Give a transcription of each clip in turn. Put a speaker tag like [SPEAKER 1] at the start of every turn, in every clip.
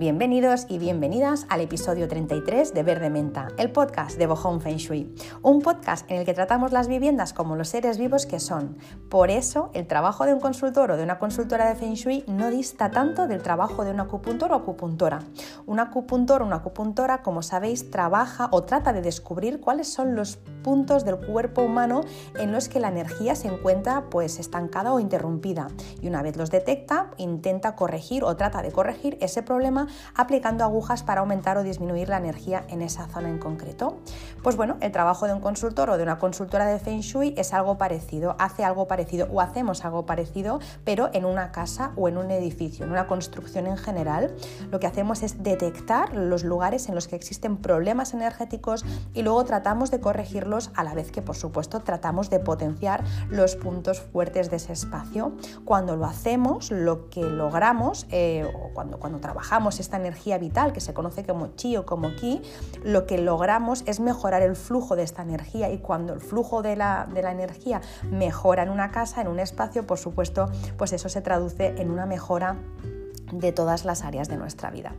[SPEAKER 1] Bienvenidos y bienvenidas al episodio 33 de Verde Menta, el podcast de Bohong Feng Shui. Un podcast en el que tratamos las viviendas como los seres vivos que son. Por eso, el trabajo de un consultor o de una consultora de Feng Shui no dista tanto del trabajo de un acupuntor o acupuntora. Un acupuntor o una acupuntora, como sabéis, trabaja o trata de descubrir cuáles son los puntos del cuerpo humano en los que la energía se encuentra pues estancada o interrumpida. Y una vez los detecta, intenta corregir o trata de corregir ese problema aplicando agujas para aumentar o disminuir la energía en esa zona en concreto. Pues bueno, el trabajo de un consultor o de una consultora de Feng Shui es algo parecido, hace algo parecido o hacemos algo parecido, pero en una casa o en un edificio, en una construcción en general. Lo que hacemos es detectar los lugares en los que existen problemas energéticos y luego tratamos de corregirlos a la vez que por supuesto tratamos de potenciar los puntos fuertes de ese espacio. Cuando lo hacemos, lo que logramos, eh, o cuando, cuando trabajamos esta energía vital que se conoce como chi o como ki, lo que logramos es mejorar el flujo de esta energía y cuando el flujo de la, de la energía mejora en una casa, en un espacio, por supuesto, pues eso se traduce en una mejora de todas las áreas de nuestra vida.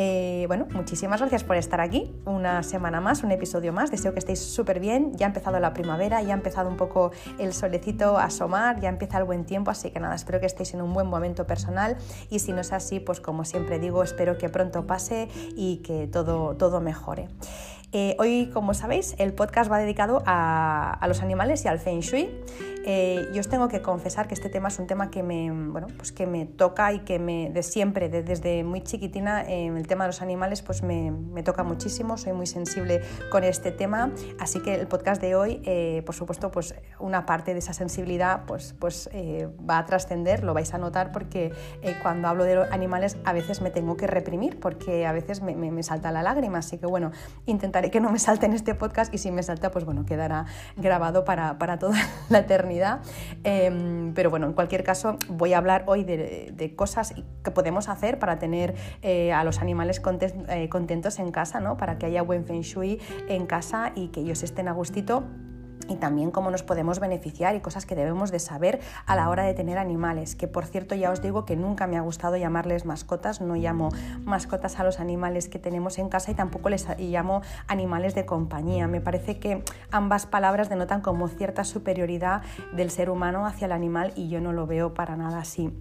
[SPEAKER 1] Eh, bueno, muchísimas gracias por estar aquí. Una semana más, un episodio más. Deseo que estéis súper bien. Ya ha empezado la primavera, ya ha empezado un poco el solecito a asomar, ya empieza el buen tiempo. Así que nada, espero que estéis en un buen momento personal. Y si no es así, pues como siempre digo, espero que pronto pase y que todo, todo mejore. Eh, hoy, como sabéis, el podcast va dedicado a, los animales y al feng shui. Eh, yo os tengo que confesar que este tema es un tema que me, bueno, pues que me toca y que me, de siempre, desde muy chiquitina, eh, el tema de los animales pues me, me, toca muchísimo, soy muy sensible con este tema, así que el podcast de hoy, por supuesto, pues una parte de esa sensibilidad pues, pues va a trascender, lo vais a notar porque cuando hablo de los animales a veces me tengo que reprimir porque a veces me, me, me salta la lágrima, así que bueno, intentar que no me salte en este podcast y si me salta, pues bueno, quedará grabado para, toda la eternidad. Em, pero bueno, en cualquier caso, voy a hablar hoy de, cosas que podemos hacer para tener eh, a los animales eh, contentos en casa, ¿no? Para que haya buen feng shui en casa y que ellos estén a gustito y también cómo nos podemos beneficiar y cosas que debemos de saber a la hora de tener animales, que por cierto ya os digo que nunca me ha gustado llamarles mascotas, no llamo mascotas a los animales que tenemos en casa y tampoco les llamo animales de compañía. Me parece que ambas palabras denotan como cierta superioridad del ser humano hacia el animal y yo no lo veo para nada así.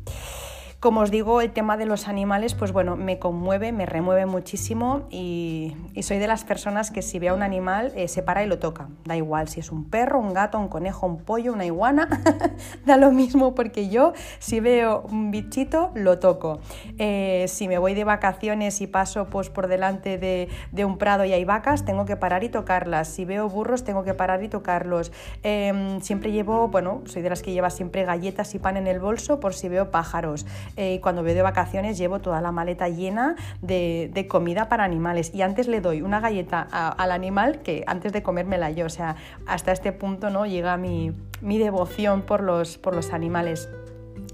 [SPEAKER 1] Como os digo, el tema de los animales, pues bueno, me conmueve, me remueve muchísimo y, soy de las personas que si ve a un animal eh, se para y lo toca. Da igual si es un perro, un gato, un conejo, un pollo, una iguana, da lo mismo porque yo si veo un bichito lo toco. Eh, si me voy de vacaciones y paso pues, por delante de, un prado y hay vacas, tengo que parar y tocarlas. Si veo burros, tengo que parar y tocarlos. Em, siempre llevo, bueno, soy de las que lleva siempre galletas y pan en el bolso por si veo pájaros. Eh, cuando voy de vacaciones llevo toda la maleta llena de, comida para animales y antes le doy una galleta al animal que antes de comérmela yo, o sea, hasta este punto ¿no? llega mi, devoción por los, por los animales.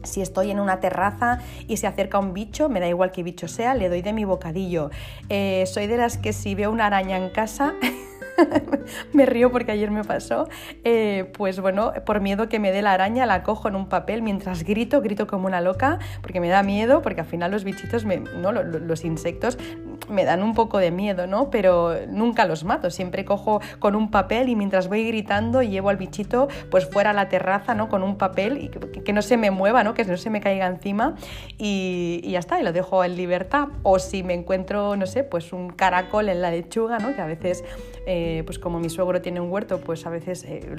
[SPEAKER 1] Si estoy en una terraza y se acerca un bicho, me da igual qué bicho sea, le doy de mi bocadillo. Eh, soy de las que si veo una araña en casa me río porque ayer me pasó, eh, pues bueno, por miedo que me dé la araña, la cojo en un papel mientras grito, grito como una loca, porque me da miedo, porque al final los bichitos, ¿no? los, insectos me dan un poco de miedo, ¿no? Pero nunca los mato, siempre cojo con un papel y mientras voy gritando llevo al bichito pues fuera a la terraza, ¿no? Con un papel y que, no se me mueva, ¿no? Que no se me caiga encima y, ya está, y lo dejo en libertad. O si me encuentro, no sé, pues un caracol en la lechuga, ¿no? Que a veces... Eh, eh, pues como mi suegro tiene un huerto, pues a veces eh,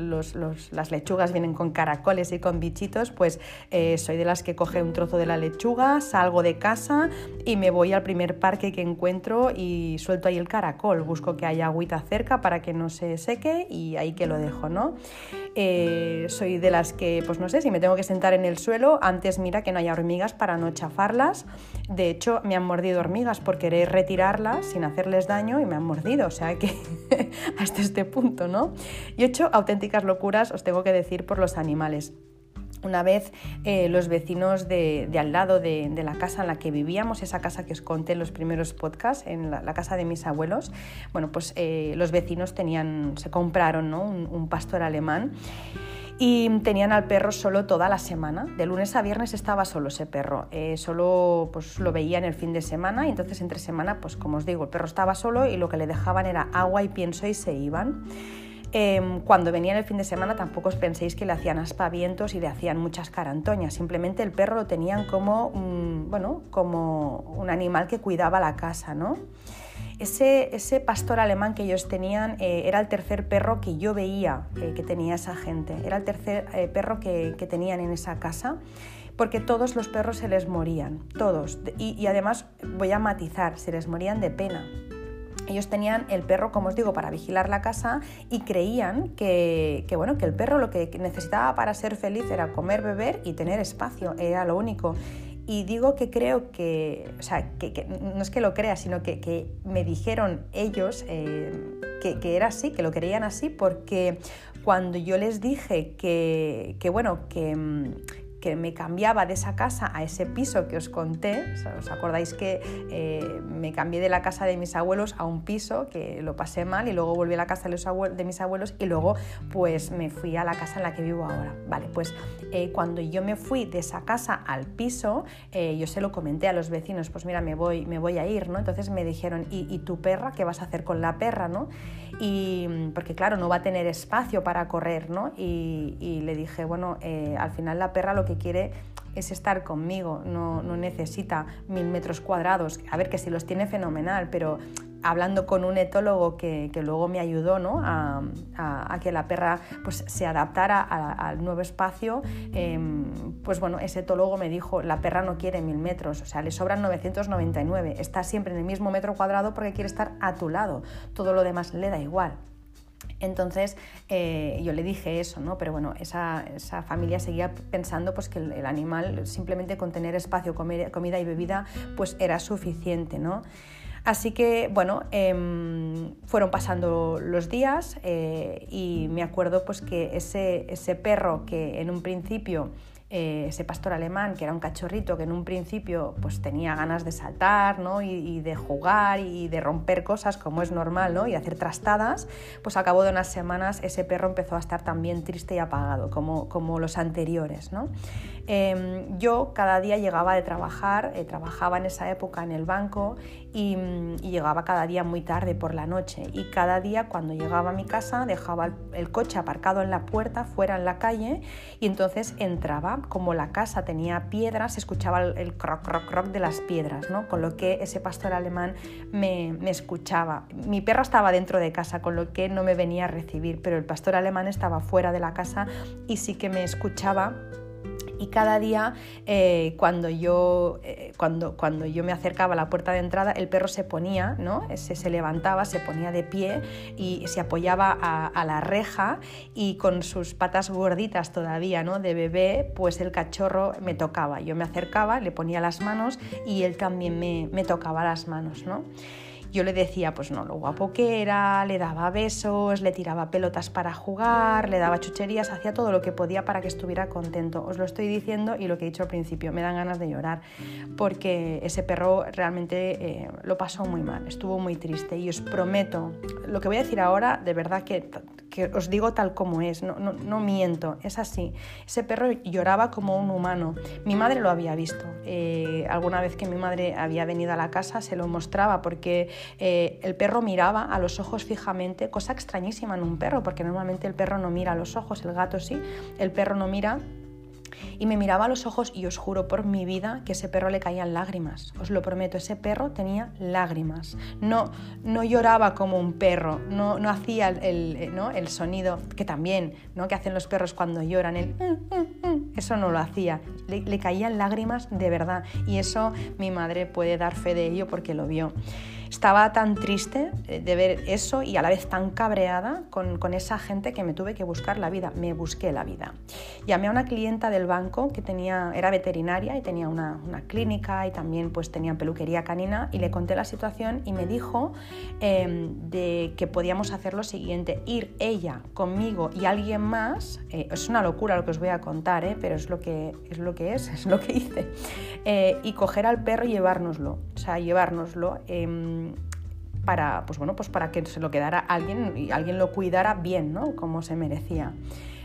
[SPEAKER 1] las lechugas vienen con caracoles y con bichitos, pues eh, soy de las que coge un trozo de la lechuga, salgo de casa y me voy al primer parque que encuentro y suelto ahí el caracol. Busco que haya agüita cerca para que no se seque y ahí que lo dejo, ¿no? soy de las que, pues no sé, si me tengo que sentar en el suelo, antes mira que no haya hormigas para no chafarlas. De hecho, me han mordido hormigas por querer retirarlas sin hacerles daño y me han mordido, o sea que hasta este punto, ¿no? Y he hecho auténticas locuras, os tengo que decir, por los animales. Una vez eh, los vecinos de, al lado de, la casa en la que vivíamos, esa casa que os conté en los primeros podcasts, en la, casa de mis abuelos, bueno, pues eh, los vecinos tenían, se compraron un, un pastor alemán y tenían al perro solo toda la semana. De lunes a viernes estaba solo ese perro, eh, solo pues, lo veía en el fin de semana y entonces entre semana, pues como os digo, el perro estaba solo y lo que le dejaban era agua y pienso y se iban. Em, cuando venían el fin de semana tampoco os penséis que le hacían aspavientos y le hacían muchas carantoñas, simplemente el perro lo tenían como, bueno, como un animal que cuidaba la casa, ¿no? Ese, pastor alemán que ellos tenían eh, era el tercer perro que yo veía eh, que tenía esa gente, era el tercer eh, perro que, tenían en esa casa porque todos los perros se les morían, todos. Y, además voy a matizar, se les morían de pena. Ellos tenían el perro, como os digo, para vigilar la casa y creían que, bueno, que el perro lo que necesitaba para ser feliz era comer, beber y tener espacio, era lo único. Y digo que creo que, o sea, que, no es que lo crea, sino que, me dijeron ellos eh, que, era así, que lo creían así, porque cuando yo les dije que, bueno, que, que me cambiaba de esa casa a ese piso que os conté, ¿os acordáis que eh, me cambié de la casa de mis abuelos a un piso que lo pasé mal y luego volví a la casa de, de mis abuelos y luego pues me fui a la casa en la que vivo ahora? Vale, pues eh, cuando yo me fui de esa casa al piso, eh, yo se lo comenté a los vecinos, pues mira, me voy, me voy a ir, ¿no? Entonces me dijeron, ¿y, tu perra? ¿Qué vas a hacer con la perra, no? Y porque claro, no va a tener espacio para correr, ¿no? Y, le dije, bueno, al final la perra lo que quiere es estar conmigo, no, necesita mil metros cuadrados. A ver, que si los tiene fenomenal, pero hablando con un etólogo que, luego me ayudó ¿no? a, que la perra pues, se adaptara al nuevo espacio, em, pues bueno, ese etólogo me dijo, la perra no quiere mil metros, o sea, le sobran 999, está siempre en el mismo metro cuadrado porque quiere estar a tu lado, todo lo demás le da igual. Entonces eh, yo le dije eso, ¿no? Pero bueno, esa, familia seguía pensando pues, que el, animal simplemente con tener espacio, comida y bebida, pues era suficiente, ¿no? Así que, bueno, em, fueron pasando los días eh, y me acuerdo pues, que ese, ese perro que en un principio eh, ese pastor alemán, que era un cachorrito que en un principio pues tenía ganas de saltar ¿no? y, de jugar y de romper cosas como es normal ¿no? y hacer trastadas, pues a cabo de unas semanas ese perro empezó a estar también triste y apagado como, como los anteriores. ¿no? Em, yo cada día llegaba de trabajar, eh, trabajaba en esa época en el banco y, llegaba cada día muy tarde por la noche y cada día cuando llegaba a mi casa dejaba el, coche aparcado en la puerta fuera en la calle y entonces entraba como la casa tenía piedras escuchaba el, croc croc croc de las piedras ¿no? con lo que ese pastor alemán me, me escuchaba mi perro estaba dentro de casa con lo que no me venía a recibir pero el pastor alemán estaba fuera de la casa y sí que me escuchaba y cada día eh, cuando, yo, eh, cuando, cuando yo me acercaba a la puerta de entrada, el perro se ponía, ¿no? se, se levantaba, se ponía de pie y se apoyaba a, la reja y con sus patas gorditas todavía ¿no? de bebé, pues el cachorro me tocaba. Yo me acercaba, le ponía las manos y él también me, me tocaba las manos. ¿no? Yo le decía, pues no, lo guapo que era, le daba besos, le tiraba pelotas para jugar, le daba chucherías, hacía todo lo que podía para que estuviera contento. Os lo estoy diciendo y lo que he dicho al principio, me dan ganas de llorar, porque ese perro realmente eh, lo pasó muy mal, estuvo muy triste y os prometo, lo que voy a decir ahora, de verdad que, que os digo tal como es, no, no, no, miento, es así. Ese perro lloraba como un humano. Mi madre lo había visto. Eh, alguna vez que mi madre había venido a la casa se lo mostraba porque eh, el perro miraba a los ojos fijamente, cosa extrañísima en un perro, porque normalmente el perro no mira a los ojos, el gato sí, el perro no mira y me miraba a los ojos y os juro por mi vida que ese perro le caían lágrimas. Os lo prometo, ese perro tenía lágrimas. No, no lloraba como un perro, no, no hacía el, ¿no? el sonido que también, ¿no? que hacen los perros cuando lloran, el, mm, mm, mm", eso no lo hacía. Le caían lágrimas de verdad y eso mi madre puede dar fe de ello porque lo vio. Estaba tan triste eh, de ver eso y a la vez tan cabreada con, con, esa gente que me tuve que buscar la vida. Me busqué la vida. Llamé a una clienta del banco que tenía, era veterinaria y tenía una, una clínica y también pues tenía peluquería canina y le conté la situación y me dijo em, de que podíamos hacer lo siguiente, ir ella conmigo y alguien más, eh, es una locura lo que os voy a contar, eh, pero es lo que es, lo que es, es lo que hice, y coger al perro y llevárnoslo, o sea, llevárnoslo. Em, para, pues bueno, pues para que se lo quedara alguien y alguien lo cuidara bien, ¿no? Como se merecía.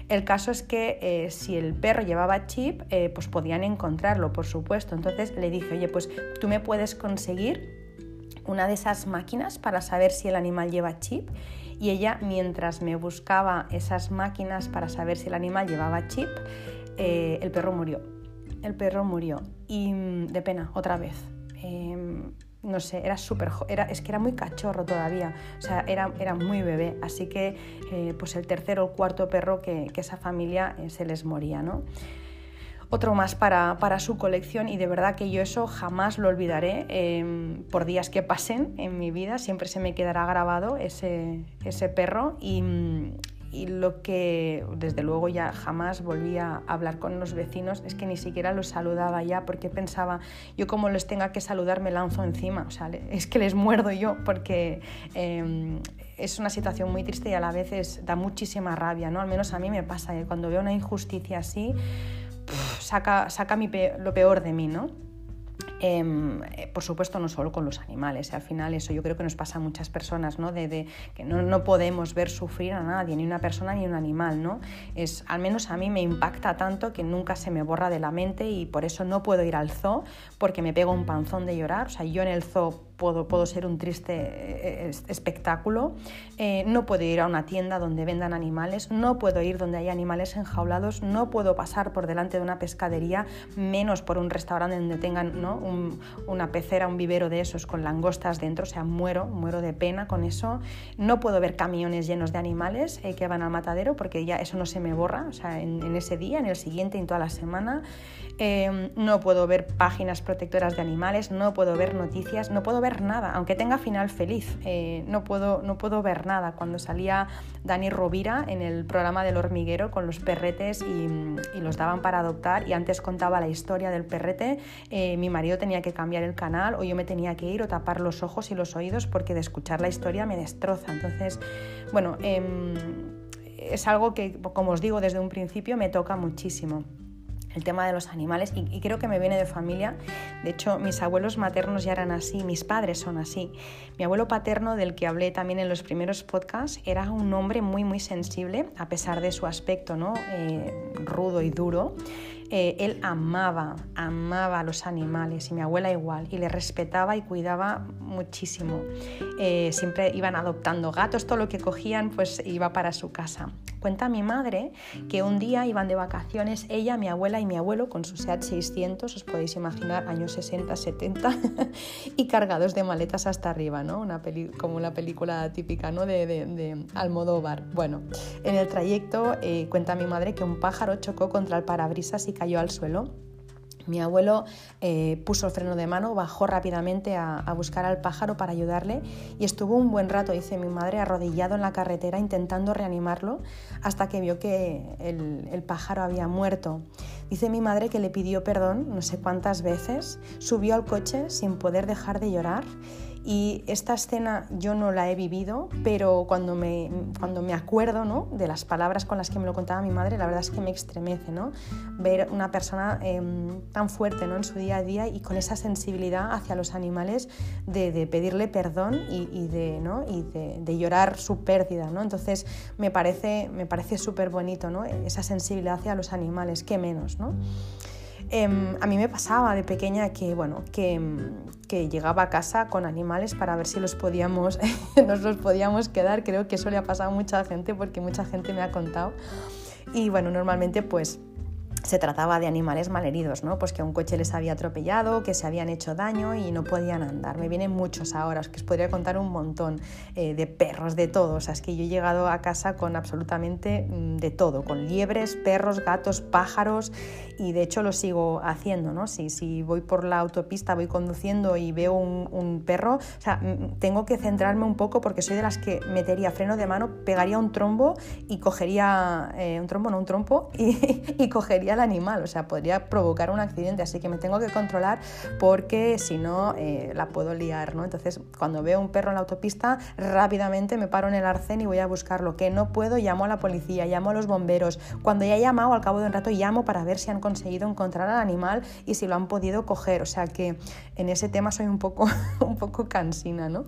[SPEAKER 1] El caso es que eh, si el perro llevaba chip, eh, pues podían encontrarlo, por supuesto. Entonces le dije, oye, pues tú me puedes conseguir una de esas máquinas para saber si el animal lleva chip y ella mientras me buscaba esas máquinas para saber si el animal llevaba chip, eh, el perro murió. El perro murió y mm, de pena, otra vez. No sé, era súper, era, es que era muy cachorro todavía, o sea, era, era muy bebé, así que eh, pues el tercer o cuarto perro que, esa familia eh, se les moría, ¿no? otro más para, su colección y de verdad que yo eso jamás lo olvidaré em, por días que pasen en mi vida, siempre se me quedará grabado ese, ese perro y, y lo que desde luego ya jamás volví a hablar con los vecinos es que ni siquiera los saludaba ya porque pensaba yo como les tenga que saludar me lanzo encima o sea es que les muerdo yo porque em, es una situación muy triste y a la vez da muchísima rabia no al menos a mí me pasa que cuando veo una injusticia así saca, saca lo peor de mí, ¿no? Em, eh, por supuesto, no solo con los animales. Al final, eso yo creo que nos pasa a muchas personas, ¿no? De, que no, no, podemos ver sufrir a nadie, ni una persona ni un animal, ¿no? Es, al menos a mí me impacta tanto que nunca se me borra de la mente y por eso no puedo ir al zoo porque me pego un panzón de llorar. O sea, yo en el zoo puedo, ser un triste eh, espectáculo, eh, no puedo ir a una tienda donde vendan animales, no puedo ir donde hay animales enjaulados, no puedo pasar por delante de una pescadería, menos por un restaurante donde tengan una pecera, un vivero de esos con langostas dentro, o sea, muero, muero de pena con eso. No puedo ver camiones llenos de animales eh, que van al matadero porque ya eso no se me borra, o sea, en, ese día, en el siguiente, en toda la semana. Em, no puedo ver páginas protectoras de animales, no puedo ver noticias, no puedo ver nada, aunque tenga final feliz, eh, no, puedo, no puedo ver nada. Cuando salía Dani Rovira en el programa del hormiguero con los perretes y, los daban para adoptar y antes contaba la historia del perrete, eh, mi marido tenía que cambiar el canal o yo me tenía que ir o tapar los ojos y los oídos porque de escuchar la historia me destroza. Entonces, bueno, em, es algo que, como os digo desde un principio, me toca muchísimo el tema de los animales y, creo que me viene de familia. De hecho, mis abuelos maternos ya eran así, mis padres son así. Mi abuelo paterno, del que hablé también en los primeros podcasts, era un hombre muy, muy sensible, a pesar de su aspecto ¿no? Eh, rudo y duro. Eh, él amaba, amaba a los animales y mi abuela igual, y le respetaba y cuidaba muchísimo. Eh, siempre iban adoptando gatos, todo lo que cogían pues iba para su casa. Cuenta mi madre que un día iban de vacaciones ella, mi abuela y mi abuelo con su SEAT 600, os podéis imaginar, años 60, 70, y cargados de maletas hasta arriba, ¿no? Una como una película típica ¿no? de, de, Almodóvar. Bueno, en el trayecto eh, cuenta mi madre que un pájaro chocó contra el parabrisas y cayó al suelo. Mi abuelo eh, puso el freno de mano, bajó rápidamente a, buscar al pájaro para ayudarle y estuvo un buen rato, dice mi madre, arrodillado en la carretera intentando reanimarlo hasta que vio que el, el pájaro había muerto. Dice mi madre que le pidió perdón no sé cuántas veces, subió al coche sin poder dejar de llorar y esta escena yo no la he vivido, pero cuando me, cuando me acuerdo ¿no? de las palabras con las que me lo contaba mi madre, la verdad es que me estremece ¿no? ver una persona em, tan fuerte ¿no? en su día a día y con esa sensibilidad hacia los animales de, de pedirle perdón y, y de, ¿no? y de, de, llorar su pérdida. ¿no? Entonces me parece, me parece súper bonito ¿no? esa sensibilidad hacia los animales, qué menos. ¿no? Em, a mí me pasaba de pequeña que, bueno, que, que, llegaba a casa con animales para ver si los podíamos, nos los podíamos quedar. Creo que eso le ha pasado a mucha gente porque mucha gente me ha contado. Y bueno, normalmente pues se trataba de animales malheridos, ¿no? Pues que un coche les había atropellado, que se habían hecho daño y no podían andar. Me vienen muchos ahora, que os podría contar un montón eh, de perros, de todo. O sea, es que yo he llegado a casa con absolutamente mm, de todo, con liebres, perros, gatos, pájaros y de hecho lo sigo haciendo, ¿no? Si, si voy por la autopista, voy conduciendo y veo un, perro, o sea, mm, tengo que centrarme un poco porque soy de las que metería freno de mano, pegaría un trombo y cogería, eh, un trombo, no un trompo, y, y cogería el animal, o sea, podría provocar un accidente, así que me tengo que controlar porque si no eh, la puedo liar, ¿no? Entonces, cuando veo un perro en la autopista, rápidamente me paro en el arcén y voy a buscarlo, que no puedo, llamo a la policía, llamo a los bomberos, cuando ya he llamado, al cabo de un rato llamo para ver si han conseguido encontrar al animal y si lo han podido coger, o sea que en ese tema soy un poco, un poco cansina, ¿no?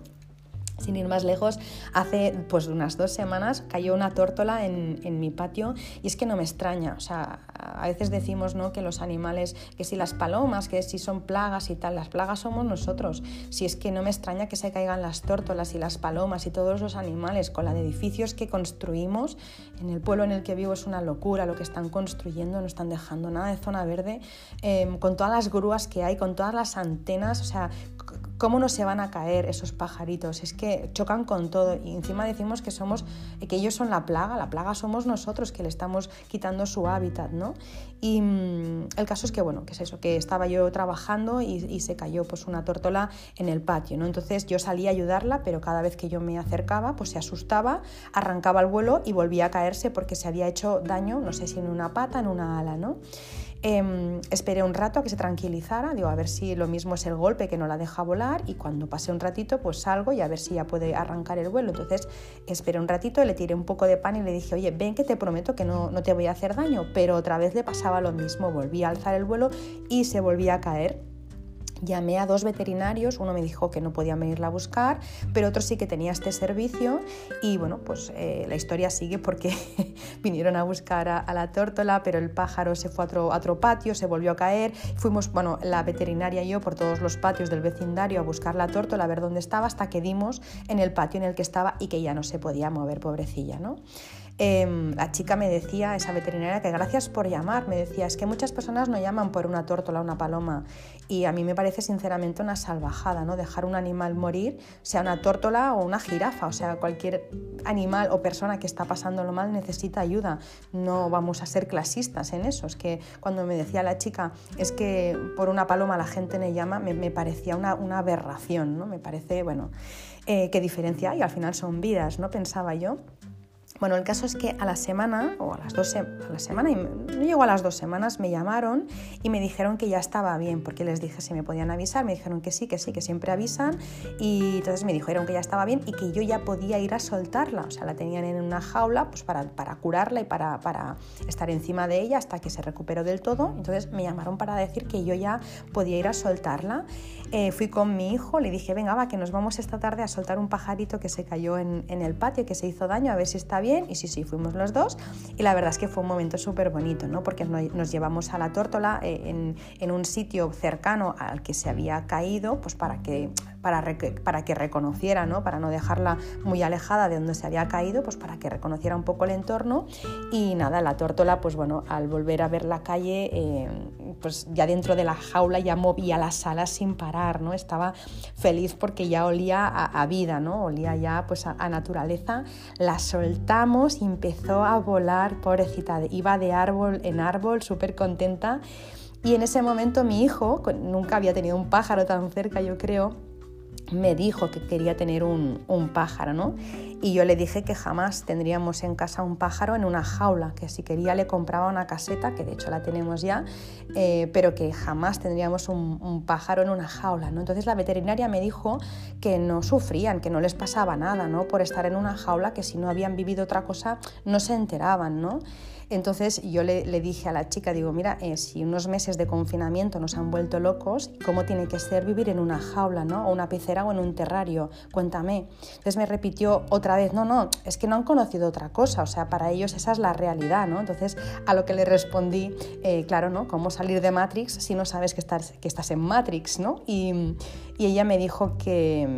[SPEAKER 1] Sin ir más lejos, hace pues unas dos semanas cayó una tórtola en, en, mi patio y es que no me extraña. O sea, a veces decimos ¿no? que los animales, que si las palomas, que si son plagas y tal, las plagas somos nosotros. Si es que no me extraña que se caigan las tórtolas y las palomas y todos los animales con la edificios que construimos. En el pueblo en el que vivo es una locura lo que están construyendo, no están dejando nada de zona verde, eh, con todas las grúas que hay, con todas las antenas, o sea, ¿Cómo no se van a caer esos pajaritos? Es que chocan con todo y encima decimos que somos que ellos son la plaga, la plaga somos nosotros que le estamos quitando su hábitat, ¿no? Y mm, el caso es que bueno, que es eso, que estaba yo trabajando y, se cayó pues una tórtola en el patio, ¿no? Entonces yo salí a ayudarla, pero cada vez que yo me acercaba, pues se asustaba, arrancaba el vuelo y volvía a caerse porque se había hecho daño, no sé si en una pata, en una ala, ¿no? Em, esperé un rato a que se tranquilizara, digo, a ver si lo mismo es el golpe que no la deja volar y cuando pase un ratito pues salgo y a ver si ya puede arrancar el vuelo. Entonces esperé un ratito, le tiré un poco de pan y le dije, oye, ven que te prometo que no, no te voy a hacer daño, pero otra vez le pasaba lo mismo, volví a alzar el vuelo y se volvía a caer. Llamé a dos veterinarios, uno me dijo que no podían venirla a buscar, pero otro sí que tenía este servicio y bueno, pues eh, la historia sigue porque vinieron a buscar a, la tórtola, pero el pájaro se fue a otro, otro, patio, se volvió a caer, fuimos, bueno, la veterinaria y yo por todos los patios del vecindario a buscar la tórtola, a ver dónde estaba, hasta que dimos en el patio en el que estaba y que ya no se podía mover, pobrecilla, ¿no? Em, la chica me decía, esa veterinaria, que gracias por llamar. Me decía, es que muchas personas no llaman por una tórtola o una paloma. Y a mí me parece sinceramente una salvajada, ¿no? Dejar un animal morir, sea una tórtola o una jirafa, o sea, cualquier animal o persona que está pasándolo mal necesita ayuda. No vamos a ser clasistas en eso. Es que cuando me decía la chica, es que por una paloma la gente me llama, me, parecía una, aberración, ¿no? Me parece, bueno, eh, qué diferencia hay, al final son vidas, ¿no? Pensaba yo. Bueno, el caso es que a la semana, o a las dos a la semana, no llegó a las dos semanas, me llamaron y me dijeron que ya estaba bien, porque les dije si me podían avisar, me dijeron que sí, que sí, que siempre avisan, y entonces me dijeron que ya estaba bien y que yo ya podía ir a soltarla, o sea, la tenían en una jaula pues para, para curarla y para, para estar encima de ella hasta que se recuperó del todo, entonces me llamaron para decir que yo ya podía ir a soltarla. Eh, fui con mi hijo, le dije, venga, va, que nos vamos esta tarde a soltar un pajarito que se cayó en, el patio, que se hizo daño, a ver si está bien y sí, sí, fuimos los dos y la verdad es que fue un momento súper bonito, ¿no? Porque nos llevamos a la tórtola eh, en, un sitio cercano al que se había caído, pues para que, para, para que reconociera, ¿no? Para no dejarla muy alejada de donde se había caído, pues para que reconociera un poco el entorno y nada, la tórtola, pues bueno, al volver a ver la calle, eh, pues ya dentro de la jaula ya movía las alas sin parar, ¿no? Estaba feliz porque ya olía a, vida, ¿no? Olía ya pues a, naturaleza, la soltaba y empezó a volar, pobrecita, iba de árbol en árbol, súper contenta. Y en ese momento mi hijo, nunca había tenido un pájaro tan cerca, yo creo, me dijo que quería tener un, un, pájaro, ¿no? Y yo le dije que jamás tendríamos en casa un pájaro en una jaula, que si quería le compraba una caseta, que de hecho la tenemos ya, eh, pero que jamás tendríamos un, un, pájaro en una jaula, ¿no? Entonces la veterinaria me dijo que no sufrían, que no les pasaba nada, ¿no? Por estar en una jaula, que si no habían vivido otra cosa no se enteraban, ¿no? Entonces yo le, dije a la chica, digo, mira, eh, si unos meses de confinamiento nos han vuelto locos, ¿cómo tiene que ser vivir en una jaula, ¿no? o una pecera o en un terrario? Cuéntame. Entonces me repitió otra vez, no, no, es que no han conocido otra cosa, o sea, para ellos esa es la realidad, ¿no? Entonces a lo que le respondí, eh, claro, ¿no? ¿Cómo salir de Matrix si no sabes que estás, que estás en Matrix, ¿no? Y, ella me dijo que,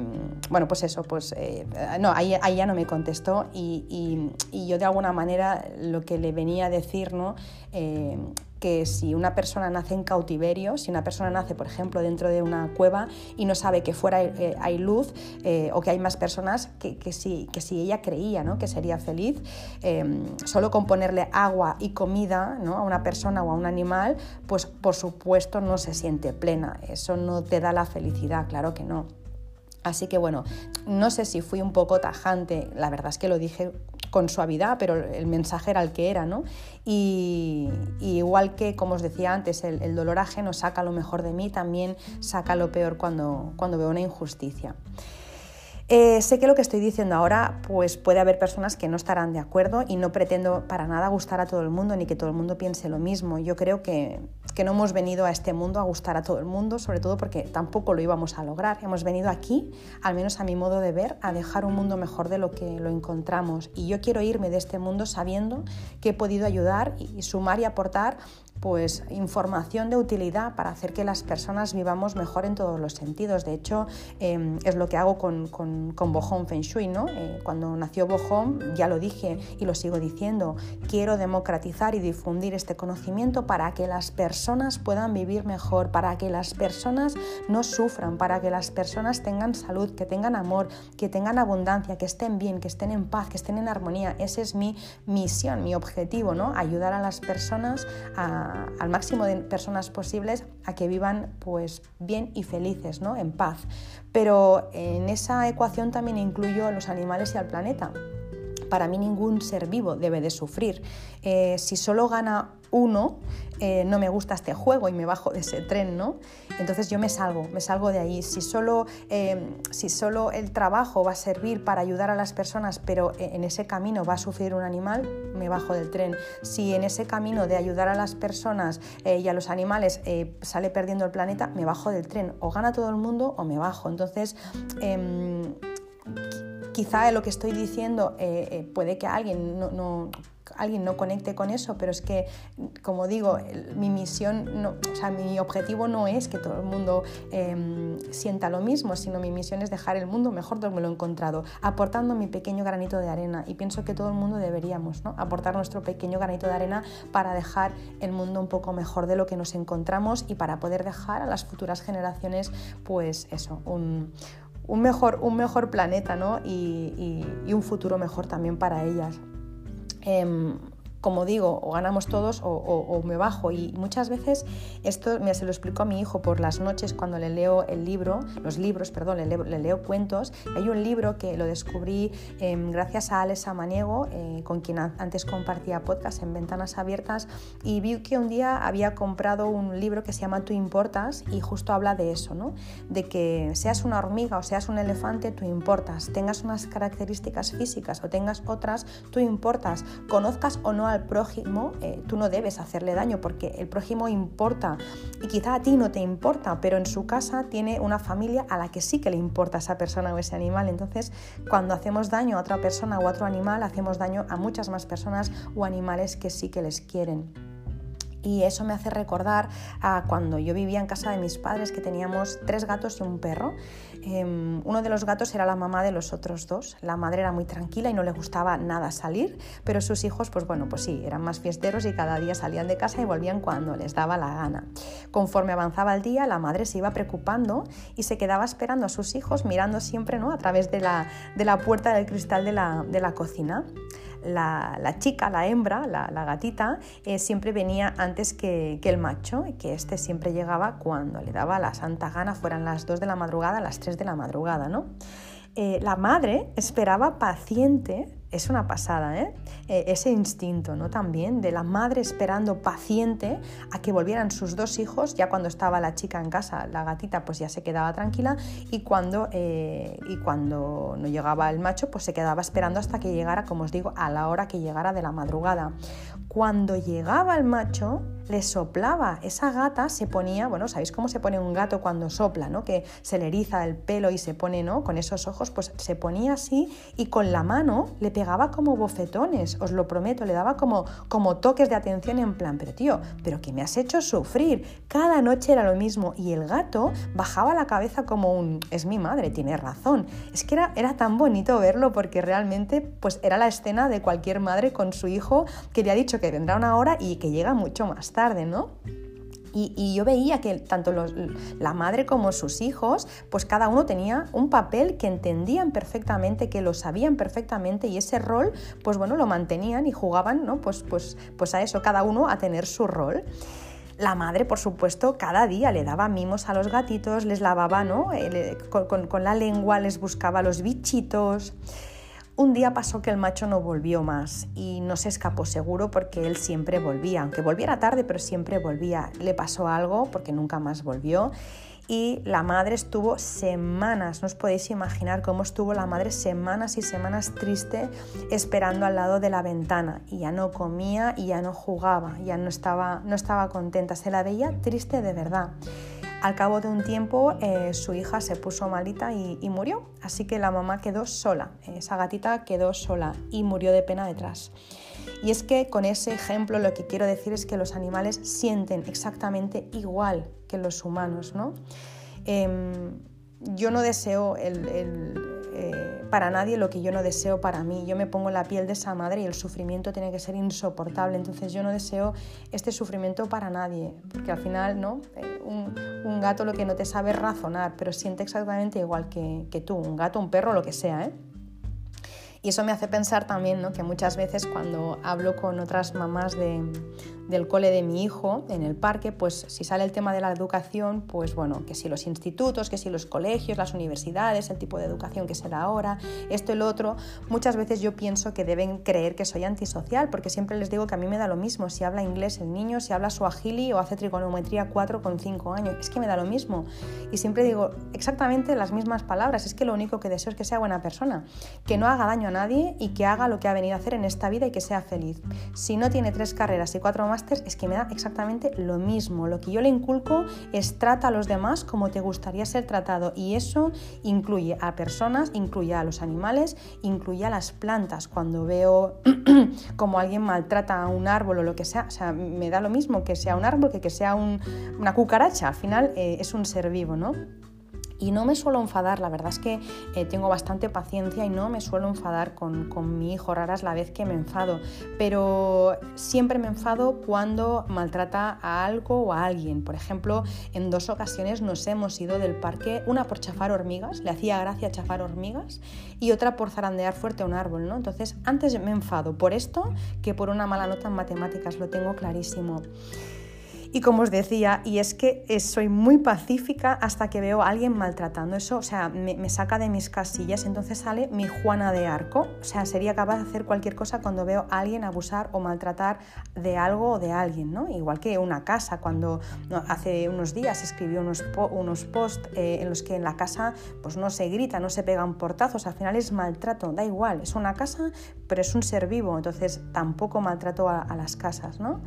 [SPEAKER 1] bueno, pues eso, pues, eh, no, ahí, ya no me contestó y, y yo de alguna manera lo que le venía decir ¿no? Eh, que si una persona nace en cautiverio, si una persona nace, por ejemplo, dentro de una cueva y no sabe que fuera eh, hay luz eh, o que hay más personas, que, que, si, que si ella creía ¿no? que sería feliz, solo con ponerle agua y comida ¿no? a una persona o a un animal, pues por supuesto no se siente plena. Eso no te da la felicidad, claro que no. Así que bueno, no sé si fui un poco tajante, la verdad es que lo dije con suavidad, pero el mensaje era el que era, ¿no? Y, igual que, como os decía antes, el, dolor ajeno saca lo mejor de mí, también saca lo peor cuando, cuando veo una injusticia. Eh, sé que lo que estoy diciendo ahora, pues puede haber personas que no estarán de acuerdo y no pretendo para nada gustar a todo el mundo ni que todo el mundo piense lo mismo. Yo creo que, que no hemos venido a este mundo a gustar a todo el mundo, sobre todo porque tampoco lo íbamos a lograr. Hemos venido aquí, al menos a mi modo de ver, a dejar un mundo mejor de lo que lo encontramos. Y yo quiero irme de este mundo sabiendo que he podido ayudar y sumar y aportar pues información de utilidad para hacer que las personas vivamos mejor en todos los sentidos. De hecho, em, es lo que hago con, con, con Feng Shui. ¿no? Eh, cuando nació Bohong, ya lo dije y lo sigo diciendo, quiero democratizar y difundir este conocimiento para que las personas puedan vivir mejor, para que las personas no sufran, para que las personas tengan salud, que tengan amor, que tengan abundancia, que estén bien, que estén en paz, que estén en armonía. Esa es mi misión, mi objetivo, ¿no? ayudar a las personas a al máximo de personas posibles a que vivan pues bien y felices, ¿no? en paz. Pero en esa ecuación también incluyo a los animales y al planeta. Para mí ningún ser vivo debe de sufrir. Eh, si solo gana uno, eh, no me gusta este juego y me bajo de ese tren, ¿no? Entonces yo me salgo, me salgo de ahí. Si solo, em, si solo el trabajo va a servir para ayudar a las personas, pero en ese camino va a sufrir un animal, me bajo del tren. Si en ese camino de ayudar a las personas eh, y a los animales sale perdiendo el planeta, me bajo del tren. O gana todo el mundo o me bajo. Entonces, em, quizá lo que estoy diciendo puede que alguien no alguien no conecte con eso, pero es que, como digo, mi misión, o sea, mi objetivo no es que todo el mundo em, sienta lo mismo, sino mi misión es dejar el mundo mejor de lo que lo he encontrado, aportando mi pequeño granito de arena. Y pienso que todo el mundo deberíamos ¿no? aportar nuestro pequeño granito de arena para dejar el mundo un poco mejor de lo que nos encontramos y para poder dejar a las futuras generaciones, pues eso, un, mejor, un mejor planeta ¿no? y un futuro mejor también para ellas. Em, como digo, o ganamos todos o, me bajo. Y muchas veces esto me se lo explico a mi hijo por las noches cuando le leo el libro, los libros, perdón, le leo, cuentos. Hay un libro que lo descubrí em, gracias a Alex Amaniego, eh, con quien antes compartía podcast en Ventanas Abiertas, y vi que un día había comprado un libro que se llama Tú importas y justo habla de eso, ¿no? De que seas una hormiga o seas un elefante, tú importas. Tengas unas características físicas o tengas otras, tú importas. Conozcas o no al prójimo, eh, tú no debes hacerle daño porque el prójimo importa y quizá a ti no te importa, pero en su casa tiene una familia a la que sí que le importa esa persona o ese animal. Entonces, cuando hacemos daño a otra persona o a otro animal, hacemos daño a muchas más personas o animales que sí que les quieren. Y eso me hace recordar a cuando yo vivía en casa de mis padres, que teníamos tres gatos y un perro. Em, uno de los gatos era la mamá de los otros dos. La madre era muy tranquila y no le gustaba nada salir, pero sus hijos, pues bueno, pues sí, eran más fiesteros y cada día salían de casa y volvían cuando les daba la gana. Conforme avanzaba el día, la madre se iba preocupando y se quedaba esperando a sus hijos, mirando siempre ¿no? a través de la, de la puerta del cristal de la, de la cocina la, chica, la hembra, la, gatita, eh, siempre venía antes que, el macho, y que este siempre llegaba cuando le daba la santa gana, fueran las 2 de la madrugada, las 3 de la madrugada, ¿no? Eh, la madre esperaba paciente, es una pasada, ¿eh? ¿eh? ese instinto ¿no? también de la madre esperando paciente a que volvieran sus dos hijos, ya cuando estaba la chica en casa, la gatita pues ya se quedaba tranquila y cuando, eh, y cuando no llegaba el macho pues se quedaba esperando hasta que llegara, como os digo, a la hora que llegara de la madrugada. Cuando llegaba el macho, le soplaba. Esa gata se ponía, bueno, ¿sabéis cómo se pone un gato cuando sopla, ¿no? Que se le eriza el pelo y se pone, ¿no? Con esos ojos, pues se ponía así y con la mano le pegaba como bofetones, os lo prometo, le daba como, como toques de atención en plan, pero tío, pero que me has hecho sufrir. Cada noche era lo mismo y el gato bajaba la cabeza como un, es mi madre, tiene razón. Es que era, era tan bonito verlo porque realmente pues era la escena de cualquier madre con su hijo que le ha dicho que vendrá una hora y que llega mucho más tarde, ¿no? Y, yo veía que tanto la madre como sus hijos, pues cada uno tenía un papel que entendían perfectamente, que lo sabían perfectamente y ese rol, pues bueno, lo mantenían y jugaban, ¿no? Pues, pues, pues a eso, cada uno a tener su rol. La madre, por supuesto, cada día le daba mimos a los gatitos, les lavaba. Eh, con, con la lengua, les buscaba los bichitos. Un día pasó que el macho no volvió más y no se escapó seguro porque él siempre volvía, aunque volviera tarde, pero siempre volvía. Le pasó algo porque nunca más volvió y la madre estuvo semanas, no os podéis imaginar cómo estuvo la madre semanas y semanas triste esperando al lado de la ventana y ya no comía y ya no jugaba, ya no estaba, no estaba contenta, se la veía triste de verdad. Al cabo de un tiempo eh, su hija se puso malita y, murió, así que la mamá quedó sola, esa gatita quedó sola y murió de pena detrás. Y es que con ese ejemplo lo que quiero decir es que los animales sienten exactamente igual que los humanos. ¿no? Em, yo no deseo eh, para nadie lo que yo no deseo para mí. Yo me pongo en la piel de esa madre y el sufrimiento tiene que ser insoportable. Entonces yo no deseo este sufrimiento para nadie, porque al final ¿no? Eh, un, gato lo que no te sabe es razonar, pero siente exactamente igual que, que tú, un gato, un perro, lo que sea. ¿eh? Y eso me hace pensar también ¿no? que muchas veces cuando hablo con otras mamás de, del cole de mi hijo en el parque, pues si sale el tema de la educación, pues bueno, que si los institutos, que si los colegios, las universidades, el tipo de educación que se da ahora, esto y lo otro, muchas veces yo pienso que deben creer que soy antisocial, porque siempre les digo que a mí me da lo mismo si habla inglés el niño, si habla suajili o hace trigonometría 4 con 5 años, es que me da lo mismo. Y siempre digo exactamente las mismas palabras, es que lo único que deseo es que sea buena persona, que no haga daño a nadie y que haga lo que ha venido a hacer en esta vida y que sea feliz. Si no tiene tres carreras y cuatro es que me da exactamente lo mismo. Lo que yo le inculco es trata a los demás como te gustaría ser tratado y eso incluye a personas, incluye a los animales, incluye a las plantas. Cuando veo como alguien maltrata a un árbol o lo que sea, o sea, me da lo mismo que sea un árbol que que sea una cucaracha. Al final eh, es un ser vivo, ¿no? Y no me suelo enfadar, la verdad es que eh, tengo bastante paciencia y no me suelo enfadar con, con, mi hijo, rara es la vez que me enfado, pero siempre me enfado cuando maltrata a algo o a alguien. Por ejemplo, en dos ocasiones nos hemos ido del parque, una por chafar hormigas, le hacía gracia chafar hormigas, y otra por zarandear fuerte a un árbol, ¿no? Entonces, antes me enfado por esto que por una mala nota en matemáticas, lo tengo clarísimo. Y como os decía, y es que eh, soy muy pacífica hasta que veo a alguien maltratando. Eso, o sea, me, saca de mis casillas. Entonces sale mi Juana de Arco. O sea, sería capaz de hacer cualquier cosa cuando veo a alguien abusar o maltratar de algo o de alguien, ¿no? Igual que una casa, cuando hace unos días escribió unos, unos posts eh, en los que en la casa pues no se grita, no se pegan portazos. Al final es maltrato, da igual. Es una casa, pero es un ser vivo. Entonces tampoco maltrato a, a las casas, ¿no?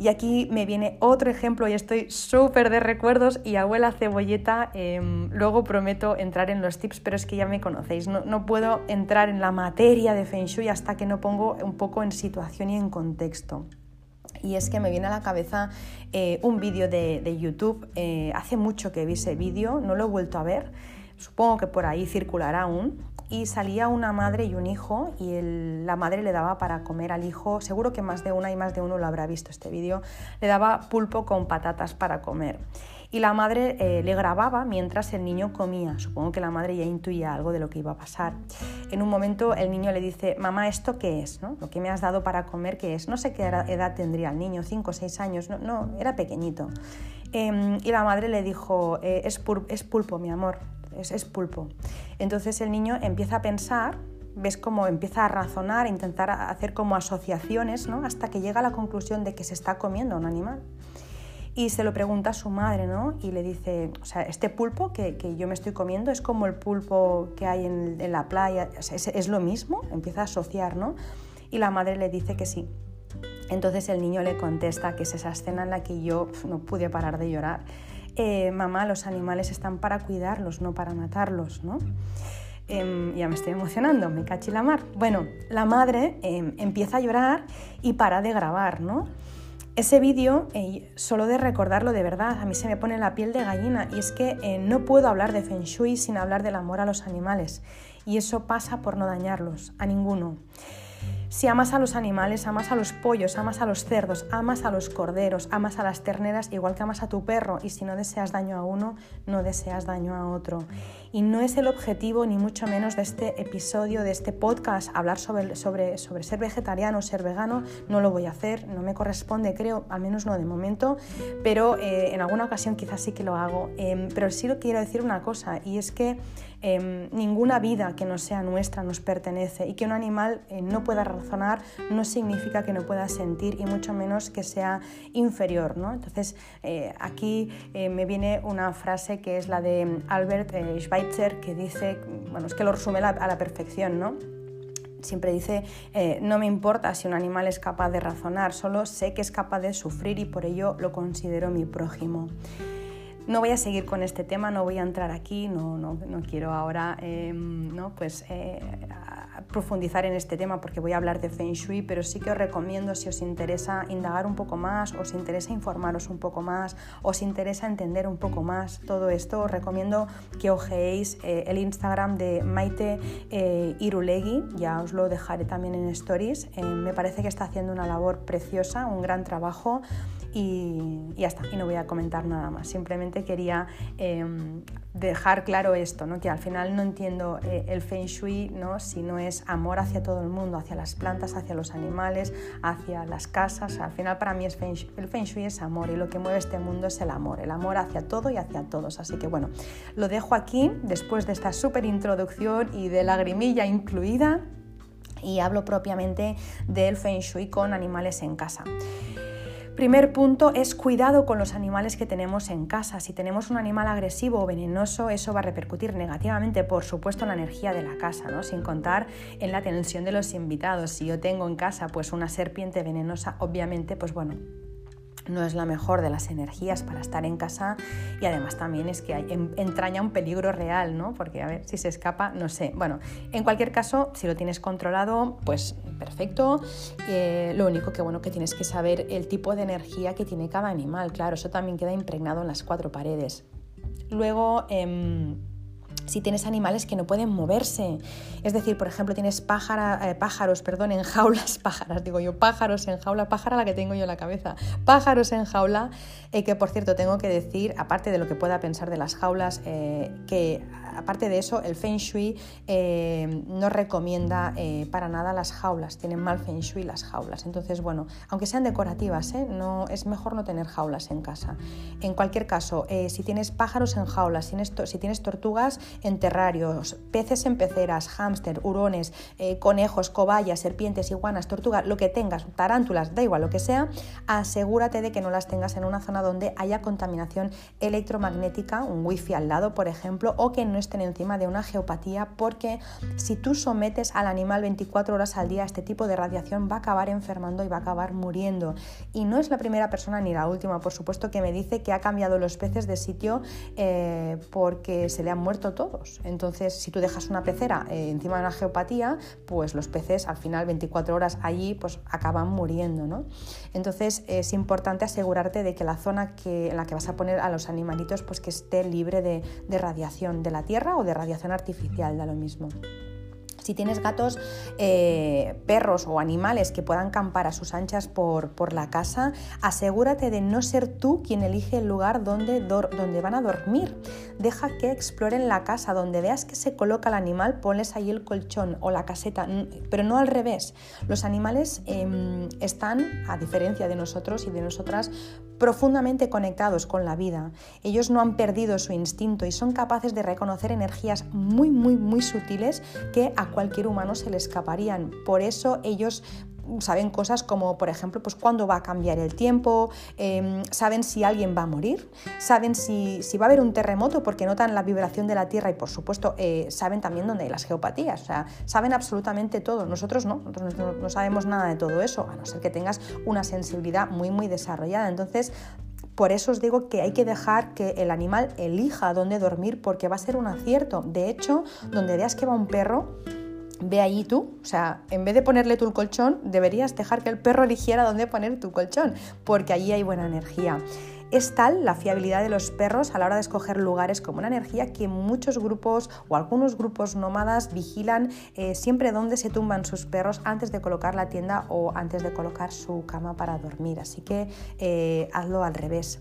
[SPEAKER 1] Y aquí me viene otro ejemplo y estoy súper de recuerdos y abuela cebolleta, em, luego prometo entrar en los tips, pero es que ya me conocéis, no, no, puedo entrar en la materia de Feng Shui hasta que no pongo un poco en situación y en contexto. Y es que me viene a la cabeza eh, un vídeo de, YouTube, eh, hace mucho que vi ese vídeo, no lo he vuelto a ver, supongo que por ahí circulará aún, y salía una madre y un hijo y la madre le daba para comer al hijo, seguro que más de una y más de uno lo habrá visto este vídeo, le daba pulpo con patatas para comer. Y la madre eh, le grababa mientras el niño comía. Supongo que la madre ya intuía algo de lo que iba a pasar. En un momento el niño le dice, mamá, ¿esto qué es? ¿No? Lo que me has dado para comer, ¿qué es? No sé qué edad tendría el niño, 5 o 6 años, no, no, era pequeñito. Em, y la madre le dijo, eh, es, es pulpo, mi amor, es, pulpo. Entonces el niño empieza a pensar, ves cómo empieza a razonar, a intentar hacer como asociaciones, ¿no? hasta que llega a la conclusión de que se está comiendo un animal. Y se lo pregunta a su madre, ¿no? Y le dice, o sea, este pulpo que, yo me estoy comiendo es como el pulpo que hay en, la playa, ¿Es, lo mismo? Empieza a asociar, ¿no? Y la madre le dice que sí. Entonces el niño le contesta que es esa escena en la que yo no pude parar de llorar eh, mamá, los animales están para cuidarlos, no para matarlos, ¿no? Em, ya me estoy emocionando, me cachi la mar. Bueno, la madre em, empieza a llorar y para de grabar, ¿no? Ese vídeo, solo de recordarlo de verdad, a mí se me pone la piel de gallina y es que eh, no puedo hablar de Feng Shui sin hablar del amor a los animales y eso pasa por no dañarlos, a ninguno. Si amas a los animales, amas a los pollos, amas a los cerdos, amas a los corderos, amas a las terneras, igual que amas a tu perro, y si no deseas daño a uno, no deseas daño a otro. Y no es el objetivo, ni mucho menos, de este episodio, de este podcast, hablar sobre, sobre, sobre ser vegetariano, ser vegano. No lo voy a hacer, no me corresponde, creo, al menos no de momento, pero eh, en alguna ocasión quizás sí que lo hago. Em, pero sí quiero decir una cosa, y es que Em, ninguna vida que no sea nuestra nos pertenece y que un animal eh, no pueda razonar no significa que no pueda sentir y mucho menos que sea inferior. ¿no? Entonces eh, aquí eh, me viene una frase que es la de Albert Schweitzer que dice, bueno, es que lo resume a la perfección, ¿no? siempre dice, no me importa si un animal es capaz de razonar, solo sé que es capaz de sufrir y por ello lo considero mi prójimo. No voy a seguir con este tema, no voy a entrar aquí, no, no, no quiero ahora em, ¿no? pues, eh, profundizar en este tema porque voy a hablar de Feng Shui, pero sí que os recomiendo si os interesa indagar un poco más, os interesa informaros un poco más, os interesa entender un poco más todo esto, os recomiendo que ojeéis eh, el Instagram de Maite eh, Irulegui, ya os lo dejaré también en stories, me parece que está haciendo una labor preciosa, un gran trabajo y, ya está, y no voy a comentar nada más. Simplemente quería em, dejar claro esto, ¿no? que al final no entiendo eh, el feng shui ¿no? si no es amor hacia todo el mundo, hacia las plantas, hacia los animales, hacia las casas. Al final para mí es el feng shui es amor y lo que mueve este mundo es el amor, el amor hacia todo y hacia todos. Así que bueno, lo dejo aquí después de esta súper introducción y de lagrimilla incluida y hablo propiamente del feng shui con animales en casa. Primer punto es cuidado con los animales que tenemos en casa. Si tenemos un animal agresivo o venenoso, eso va a repercutir negativamente, por supuesto, en la energía de la casa, ¿no? sin contar en la tensión de los invitados. Si yo tengo en casa pues una serpiente venenosa, obviamente, pues bueno, no es la mejor de las energías para estar en casa y además también es que entraña un peligro real, ¿no? Porque a ver si se escapa, no sé. Bueno, en cualquier caso, si lo tienes controlado, pues perfecto. Eh, lo único que bueno que tienes que saber el tipo de energía que tiene cada animal, claro, eso también queda impregnado en las cuatro paredes. Luego, em, si tienes animales que no pueden moverse. Es decir, por ejemplo, tienes pájara, eh, pájaros perdón, en jaulas, pájaras, digo yo, pájaros en jaula, pájara la que tengo yo en la cabeza, pájaros en jaula, eh, que por cierto tengo que decir, aparte de lo que pueda pensar de las jaulas, eh, que aparte de eso, el Feng Shui no recomienda para nada las jaulas, tienen mal Feng Shui las jaulas. Entonces, bueno, aunque sean decorativas, no, es mejor no tener jaulas en casa. En cualquier caso, si tienes pájaros en jaulas, si tienes, si tienes tortugas, en terrarios, peces en peceras, hámster, hurones, eh, conejos, cobayas, serpientes, iguanas, tortugas, lo que tengas, tarántulas, da igual lo que sea, asegúrate de que no las tengas en una zona donde haya contaminación electromagnética, un wifi al lado, por ejemplo, o que no estén encima de una geopatía, porque si tú sometes al animal 24 horas al día a este tipo de radiación, va a acabar enfermando y va a acabar muriendo. Y no es la primera persona ni la última, por supuesto, que me dice que ha cambiado los peces de sitio eh, porque se le han muerto todos entonces, si tú dejas una pecera eh, encima de una geopatía, pues los peces al final 24 horas allí pues acaban muriendo, ¿no? Entonces, es importante asegurarte de que la zona en la que vas a poner a los animalitos pues que esté libre de, de radiación de la tierra o de radiación artificial, da lo mismo. Si tienes gatos, eh, perros o animales que puedan campar a sus anchas por, por, la casa, asegúrate de no ser tú quien elige el lugar donde, donde van a dormir. Deja que exploren la casa, donde veas que se coloca el animal, ponles ahí el colchón o la caseta, pero no al revés. Los animales em, están, a diferencia de nosotros y de nosotras, profundamente conectados con la vida. Ellos no han perdido su instinto y son capaces de reconocer energías muy, muy, muy sutiles que a cualquier humano se le escaparían. Por eso ellos saben cosas como, por ejemplo, pues cuándo va a cambiar el tiempo, em, saben si alguien va a morir, saben si, va a haber un terremoto porque notan la vibración de la Tierra y, por supuesto, eh, saben también dónde hay las geopatías, o sea, saben absolutamente todo. Nosotros no, nosotros no, no sabemos nada de todo eso, a no ser que tengas una sensibilidad muy, muy desarrollada. Entonces, por eso os digo que hay que dejar que el animal elija dónde dormir porque va a ser un acierto. De hecho, donde veas que va un perro, ve allí tú, o sea, en vez de ponerle tú el colchón, deberías dejar que el perro eligiera dónde poner tu colchón, porque allí hay buena energía. Es tal la fiabilidad de los perros a la hora de escoger lugares como una energía que muchos grupos o algunos grupos nómadas vigilan eh, siempre dónde se tumban sus perros antes de colocar la tienda o antes de colocar su cama para dormir. Así que eh, hazlo al revés.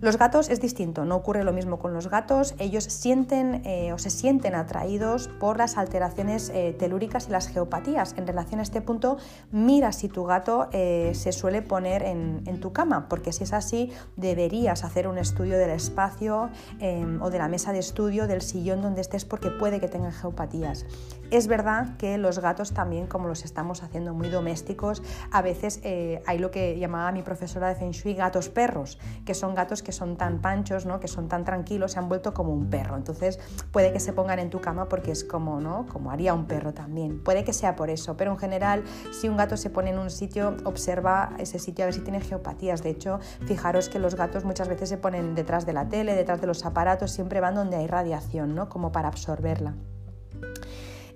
[SPEAKER 1] Los gatos es distinto, no ocurre lo mismo con los gatos. Ellos sienten eh, o se sienten atraídos por las alteraciones eh, telúricas y las geopatías. En relación a este punto, mira si tu gato eh, se suele poner en, tu cama, porque si es así, deberías hacer un estudio del espacio em, o de la mesa de estudio, del sillón donde estés, porque puede que tengan geopatías. Es verdad que los gatos también, como los estamos haciendo muy domésticos, a veces hay lo que llamaba mi profesora de Feng Shui gatos perros, que son gatos que son tan panchos, ¿no? que son tan tranquilos, se han vuelto como un perro. Entonces puede que se pongan en tu cama porque es como, ¿no? como haría un perro también. Puede que sea por eso, pero en general si un gato se pone en un sitio, observa ese sitio a ver si tiene geopatías. De hecho, fijaros que los gatos muchas veces se ponen detrás de la tele, detrás de los aparatos, siempre van donde hay radiación, ¿no? como para absorberla.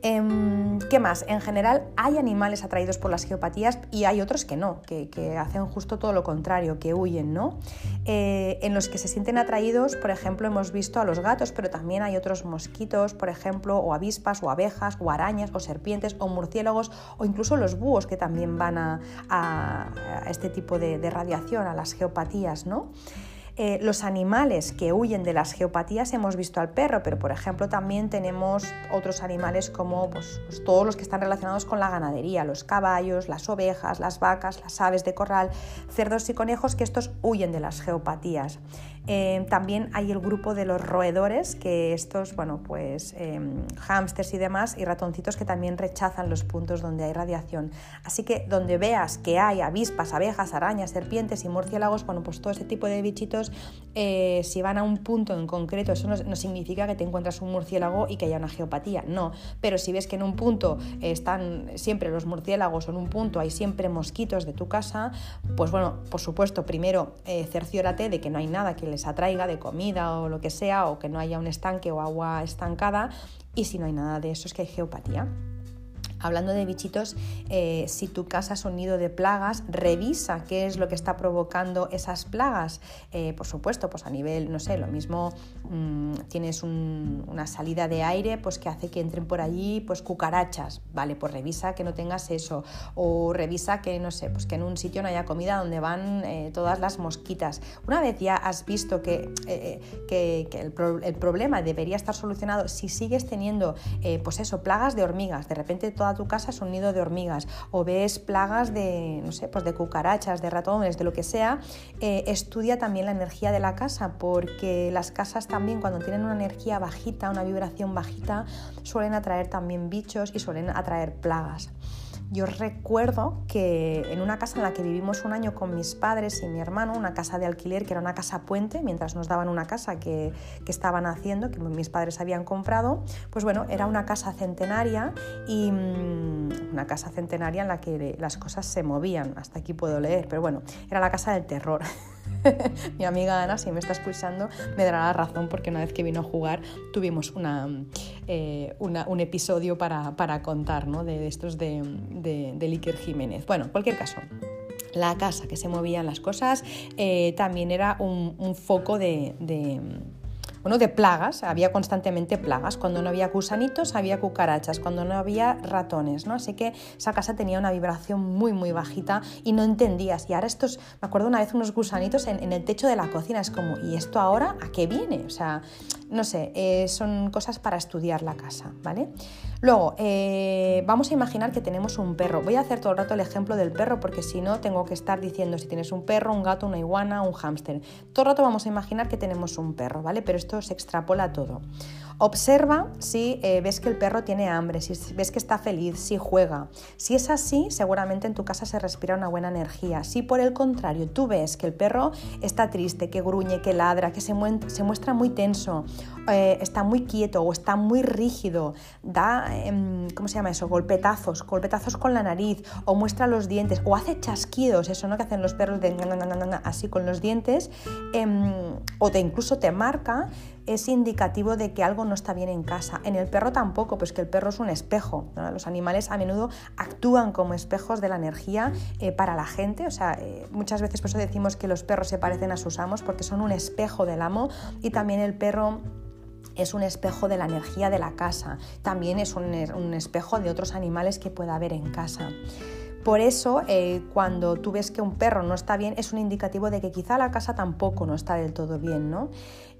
[SPEAKER 1] Em, ¿Qué más? En general hay animales atraídos por las geopatías y hay otros que no, que, hacen justo todo lo contrario, que huyen, ¿no? Eh, en los que se sienten atraídos, por ejemplo, hemos visto a los gatos, pero también hay otros mosquitos, por ejemplo, o avispas, o abejas, o arañas, o serpientes, o murciélagos, o incluso los búhos que también van a, este tipo de, de radiación, a las geopatías, ¿no? Eh, los animales que huyen de las geopatías hemos visto al perro, pero por ejemplo también tenemos otros animales como pues, pues, todos los que están relacionados con la ganadería, los caballos, las ovejas, las vacas, las aves de corral, cerdos y conejos, que estos huyen de las geopatías. Eh, también hay el grupo de los roedores, que estos, bueno, pues em, hámsters y demás, y ratoncitos que también rechazan los puntos donde hay radiación. Así que donde veas que hay avispas, abejas, arañas, serpientes y murciélagos, bueno, pues todo ese tipo de bichitos, eh, si van a un punto en concreto, eso no, significa que te encuentras un murciélago y que haya una geopatía, no. Pero si ves que en un punto están siempre los murciélagos o en un punto hay siempre mosquitos de tu casa, pues bueno, por supuesto, primero eh, cerciórate de que no hay nada que les atraiga de comida o lo que sea, o que no haya un estanque o agua estancada, y si no hay nada de eso es que hay geopatía. Hablando de bichitos, eh, si tu casa es un nido de plagas, revisa qué es lo que está provocando esas plagas. Eh, por supuesto, pues a nivel, no sé, lo mismo mm, tienes una salida de aire pues que hace que entren por allí pues cucarachas. Vale, pues revisa que no tengas eso. O revisa que, no sé, pues que en un sitio no haya comida donde van eh, todas las mosquitas. Una vez ya has visto que, que, el, el, problema debería estar solucionado, si sigues teniendo, pues eso, plagas de hormigas, de repente tu casa es un nido de hormigas o ves plagas de, no sé, pues de cucarachas, de ratones, de lo que sea, eh, estudia también la energía de la casa porque las casas también cuando tienen una energía bajita, una vibración bajita, suelen atraer también bichos y suelen atraer plagas. Yo recuerdo que en una casa en la que vivimos un año con mis padres y mi hermano, una casa de alquiler que era una casa puente, mientras nos daban una casa que, estaban haciendo, que mis padres habían comprado, pues bueno, era una casa centenaria y mm, una casa centenaria en la que las cosas se movían, hasta aquí puedo leer, pero bueno, era la casa del terror. Mi amiga Ana, si me está escuchando, me dará la razón porque una vez que vino a jugar tuvimos una, eh, un episodio para, contar ¿no? de estos de, de, Iker Jiménez. Bueno, en cualquier caso la casa que se movían las cosas eh, también era un, foco de, bueno, de plagas, había constantemente plagas. Cuando no había gusanitos, había cucarachas. Cuando no había ratones, ¿no? Así que esa casa tenía una vibración muy, muy bajita y no entendías. Y ahora estos, me acuerdo una vez unos gusanitos en, el techo de la cocina. Es como, ¿y esto ahora a qué viene? O sea, no sé, eh, son cosas para estudiar la casa, ¿vale? Luego, eh, vamos a imaginar que tenemos un perro. Voy a hacer todo el rato el ejemplo del perro porque si no tengo que estar diciendo si tienes un perro, un gato, una iguana, un hámster. Todo el rato vamos a imaginar que tenemos un perro, ¿vale? Pero esto se extrapola todo. Observa si eh, ves que el perro tiene hambre, si ves que está feliz, si juega. Si es así, seguramente en tu casa se respira una buena energía. Si por el contrario tú ves que el perro está triste, que gruñe, que ladra, que se, muestra muy tenso, eh, está muy quieto o está muy rígido, da, em, ¿cómo se llama eso? Golpetazos, golpetazos con la nariz o muestra los dientes o hace chasquidos, eso no que hacen los perros de así con los dientes, em, o te incluso te marca es indicativo de que algo no está bien en casa. En el perro tampoco, pues que el perro es un espejo. Los animales a menudo actúan como espejos de la energía eh, para la gente. O sea, eh, muchas veces por eso decimos que los perros se parecen a sus amos porque son un espejo del amo y también el perro es un espejo de la energía de la casa, también es un, un espejo de otros animales que pueda haber en casa. Por eso, eh, cuando tú ves que un perro no está bien, es un indicativo de que quizá la casa tampoco no está del todo bien, ¿no?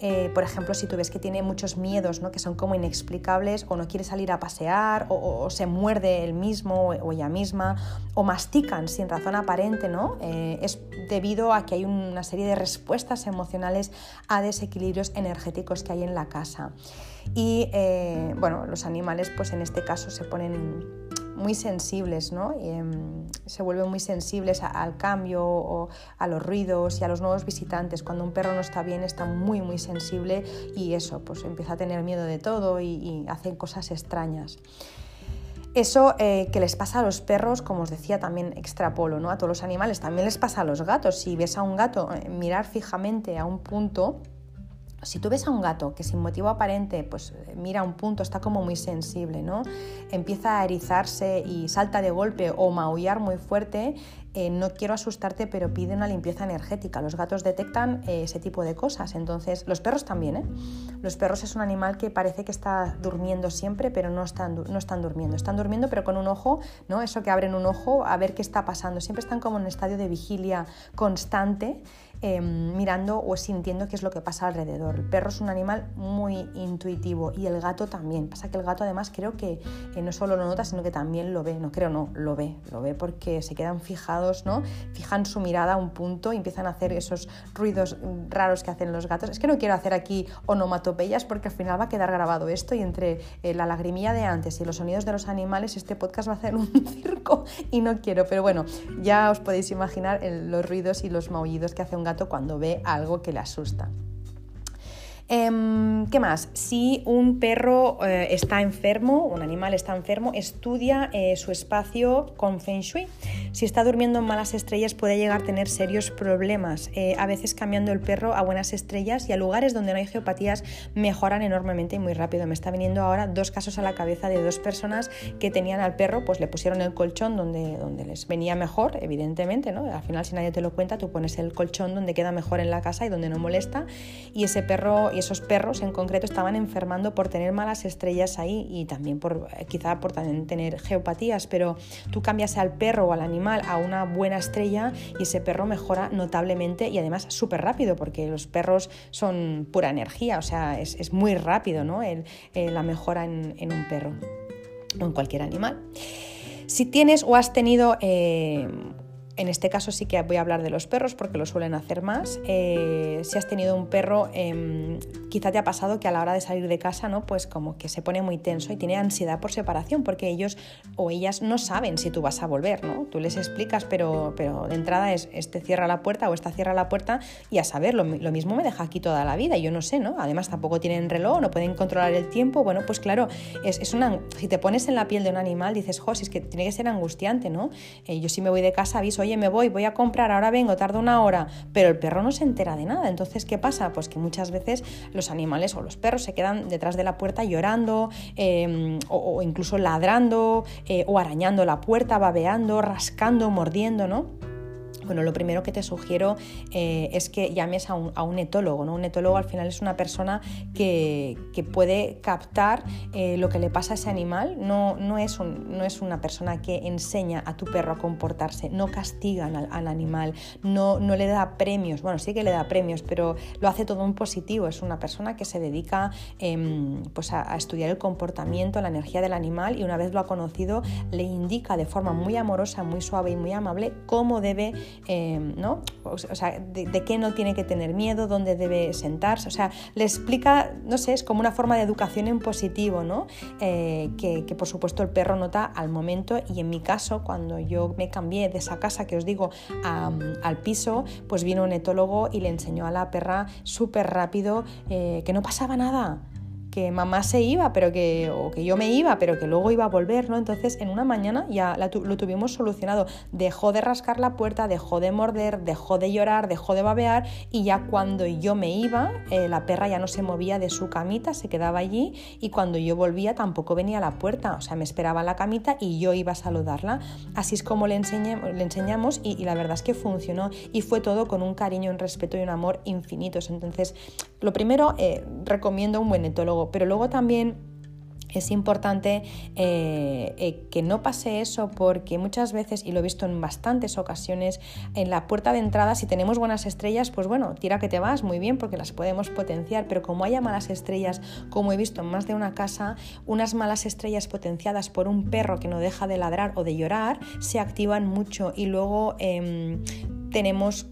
[SPEAKER 1] Eh, por ejemplo, si tú ves que tiene muchos miedos, ¿no? que son como inexplicables, o no quiere salir a pasear, o, se muerde él mismo o ella misma, o mastican sin razón aparente, ¿no? Eh, es debido a que hay una serie de respuestas emocionales a desequilibrios energéticos que hay en la casa. Y eh, bueno, los animales, pues en este caso se ponen muy sensibles, ¿no? Em, se vuelven muy sensibles al cambio o a los ruidos y a los nuevos visitantes. Cuando un perro no está bien está muy muy sensible y eso, pues empieza a tener miedo de todo y, hacen cosas extrañas. Eso eh, que les pasa a los perros, como os decía, también extrapolo, ¿no? A todos los animales, también les pasa a los gatos. Si ves a un gato eh, mirar fijamente a un punto, si tú ves a un gato que sin motivo aparente pues mira un punto, está como muy sensible, ¿no? Empieza a erizarse y salta de golpe o maullar muy fuerte, eh, no quiero asustarte, pero pide una limpieza energética. Los gatos detectan eh, ese tipo de cosas, entonces los perros también. ¿eh? Los perros es un animal que parece que está durmiendo siempre, pero no están, no están durmiendo. Están durmiendo, pero con un ojo, ¿no? Eso que abren un ojo a ver qué está pasando. Siempre están como en un estadio de vigilia constante. Em, mirando o sintiendo qué es lo que pasa alrededor. El perro es un animal muy intuitivo y el gato también. Pasa que el gato además creo que no solo lo nota, sino que también lo ve. No creo, no, lo ve. Lo ve porque se quedan fijados ¿no? Fijan su mirada a un punto y empiezan a hacer esos ruidos raros que hacen los gatos. Es que no quiero hacer aquí onomatopeyas porque al final va a quedar grabado esto y entre eh, la lagrimilla de antes y los sonidos de los animales este podcast va a ser un circo y no quiero, pero bueno, ya os podéis imaginar los ruidos y los maullidos que hace un gato cuando ve algo que le asusta. Em, ¿Qué más? Si un perro eh, está enfermo, un animal está enfermo, estudia eh, su espacio con Feng Shui. Si está durmiendo en malas estrellas puede llegar a tener serios problemas. Eh, a veces cambiando el perro a buenas estrellas y a lugares donde no hay geopatías mejoran enormemente y muy rápido. Me está viniendo ahora dos casos a la cabeza de dos personas que tenían al perro, pues le pusieron el colchón donde, donde les venía mejor, evidentemente, ¿no? Al final si nadie te lo cuenta, tú pones el colchón donde queda mejor en la casa y donde no molesta y ese perro y esos perros en concreto estaban enfermando por tener malas estrellas ahí y también por eh, quizá por tener geopatías, pero tú cambias al perro o al animal a una buena estrella y ese perro mejora notablemente y además súper rápido porque los perros son pura energía, o sea, es, muy rápido ¿no? El, eh, la mejora en, un perro o en cualquier animal. Si tienes o has tenido eh, en este caso sí que voy a hablar de los perros porque lo suelen hacer más. Eh, si has tenido un perro, eh, quizá te ha pasado que a la hora de salir de casa, ¿no? Pues como que se pone muy tenso y tiene ansiedad por separación porque ellos o ellas no saben si tú vas a volver, ¿no? Tú les explicas, pero, pero de entrada es este cierra la puerta o esta cierra la puerta y a saber, lo, mismo me deja aquí toda la vida, yo no sé, ¿no? Además tampoco tienen reloj, no pueden controlar el tiempo, bueno, pues claro, es, es una, si te pones en la piel de un animal dices, jo, si es que tiene que ser angustiante, ¿no? Eh, yo si me voy de casa aviso, oye, me voy, voy a comprar, ahora vengo, tardo una hora, pero el perro no se entera de nada. Entonces, ¿qué pasa? Pues que muchas veces los animales o los perros se quedan detrás de la puerta llorando em, o, incluso ladrando eh, o arañando la puerta, babeando, rascando, mordiendo, ¿no? Bueno, lo primero que te sugiero eh, es que llames a un, etólogo. ¿no? Un etólogo al final es una persona que, puede captar eh, lo que le pasa a ese animal. No, no, es no, es una persona que enseña a tu perro a comportarse, no castiga al, animal, no, no, le da premios. Bueno, sí que le da premios, pero lo hace todo en positivo. Es una persona que se dedica em, pues a, estudiar el comportamiento, la energía del animal y una vez lo ha conocido le indica de forma muy amorosa, muy suave y muy amable cómo debe Em, ¿no? O, sea, de, qué no tiene que tener miedo, dónde debe sentarse, o sea, le explica, no sé, es como una forma de educación en positivo, ¿no? Eh, que, por supuesto el perro nota al momento y en mi caso, cuando yo me cambié de esa casa que os digo al piso, pues vino un etólogo y le enseñó a la perra súper rápido eh, que no pasaba nada que mamá se iba, pero que, o que yo me iba, pero que luego iba a volver, ¿no? Entonces en una mañana ya lo tuvimos solucionado. Dejó de rascar la puerta, dejó de morder, dejó de llorar, dejó de babear y ya cuando yo me iba, eh, la perra ya no se movía de su camita, se quedaba allí y cuando yo volvía tampoco venía a la puerta, o sea, me esperaba en la camita y yo iba a saludarla. Así es como le, le enseñamos y, y la verdad es que funcionó y fue todo con un cariño, un respeto y un amor infinitos. Entonces, lo primero, eh, recomiendo un buen etólogo, pero luego también es importante eh, eh, que no pase eso porque muchas veces, y lo he visto en bastantes ocasiones, en la puerta de entrada, si tenemos buenas estrellas, pues bueno, tira que te vas, muy bien, porque las podemos potenciar, pero como haya malas estrellas, como he visto en más de una casa, unas malas estrellas potenciadas por un perro que no deja de ladrar o de llorar, se activan mucho y luego em, tenemos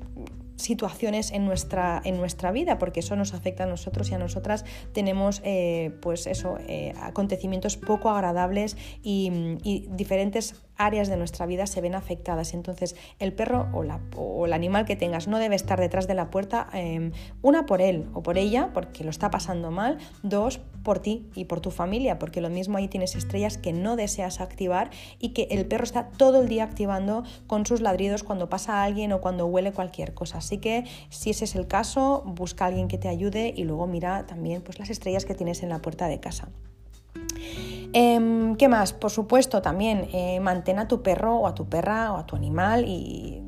[SPEAKER 1] situaciones en nuestra, en nuestra vida, porque eso nos afecta a nosotros y a nosotras tenemos eh, pues eso, eh, acontecimientos poco agradables y, y diferentes áreas de nuestra vida se ven afectadas. Entonces, el perro o, la, o el animal que tengas no debe estar detrás de la puerta, em, una por él o por ella, porque lo está pasando mal, dos por ti y por tu familia, porque lo mismo ahí tienes estrellas que no deseas activar y que el perro está todo el día activando con sus ladridos cuando pasa alguien o cuando huele cualquier cosa. Así que si ese es el caso, busca a alguien que te ayude y luego mira también pues, las estrellas que tienes en la puerta de casa. Em, ¿Qué más? Por supuesto, también eh, mantén a tu perro o a tu perra o a tu animal y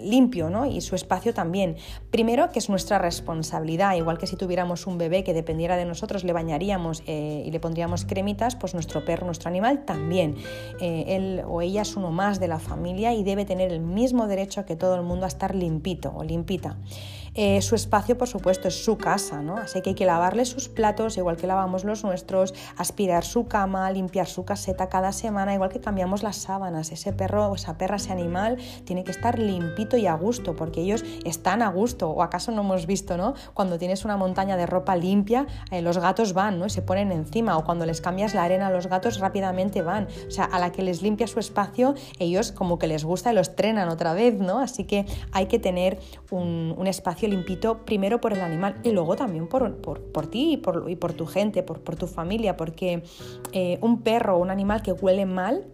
[SPEAKER 1] limpio ¿no? y su espacio también. Primero, que es nuestra responsabilidad, igual que si tuviéramos un bebé que dependiera de nosotros, le bañaríamos eh, y le pondríamos cremitas, pues nuestro perro, nuestro animal también. Eh, él o ella es uno más de la familia y debe tener el mismo derecho que todo el mundo a estar limpito o limpita. Eh, su espacio, por supuesto, es su casa, ¿no? Así que hay que lavarle sus platos, igual que lavamos los nuestros, aspirar su cama, limpiar su caseta cada semana, igual que cambiamos las sábanas. Ese perro esa perra, ese animal, tiene que estar limpito y a gusto, porque ellos están a gusto. ¿O acaso no hemos visto, ¿no? Cuando tienes una montaña de ropa limpia, eh, los gatos van, ¿no? Y se ponen encima. O cuando les cambias la arena los gatos, rápidamente van. O sea, a la que les limpia su espacio, ellos como que les gusta y los trenan otra vez, ¿no? Así que hay que tener un, un espacio limpito primero por el animal y luego también por, por, ti y por, y por, tu gente, por, por tu familia, porque eh, un perro o un animal que huele mal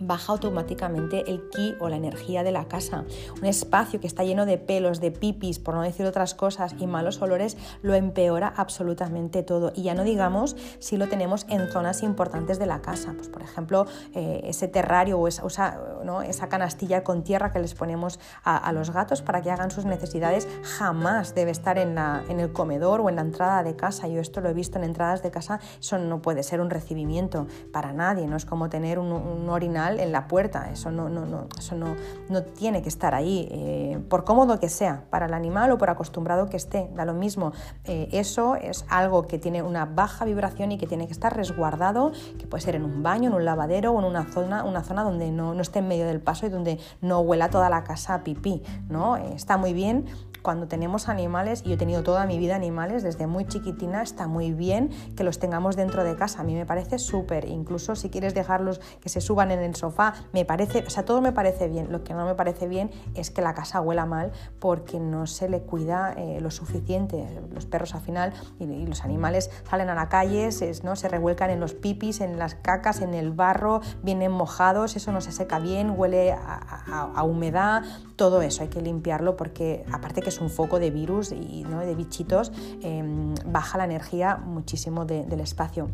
[SPEAKER 1] baja automáticamente el ki o la energía de la casa. Un espacio que está lleno de pelos, de pipis, por no decir otras cosas, y malos olores, lo empeora absolutamente todo. Y ya no digamos si lo tenemos en zonas importantes de la casa. Pues, por ejemplo, eh, ese terrario o esa, ¿no? esa, canastilla con tierra que les ponemos a, los gatos para que hagan sus necesidades, jamás debe estar en, la, en, el comedor o en la entrada de casa. Yo esto lo he visto en entradas de casa, eso no puede ser un recibimiento para nadie, no es como tener un, un en la puerta. Eso no, no, no, eso no, no tiene que estar ahí, eh, por cómodo que sea, para el animal o por acostumbrado que esté, da lo mismo. Eh, eso es algo que tiene una baja vibración y que tiene que estar resguardado, que puede ser en un baño, en un lavadero o en una zona, una zona donde no, no esté en medio del paso y donde no huela toda la casa a pipí. ¿no? Eh, está muy bien cuando tenemos animales, y yo he tenido toda mi vida animales, desde muy chiquitina, está muy bien que los tengamos dentro de casa. A mí me parece súper, incluso si quieres dejarlos que se suban en el sofá, me parece, o sea, todo me parece bien. Lo que no me parece bien es que la casa huela mal porque no se le cuida eh, lo suficiente. Los perros al final y, los animales salen a la calle, se, ¿no? se revuelcan en los pipis, en las cacas, en el barro, vienen mojados, eso no se seca bien, huele a humedad, todo eso hay que limpiarlo porque aparte que un foco de virus y de bichitos, em, baja la energía muchísimo del espacio.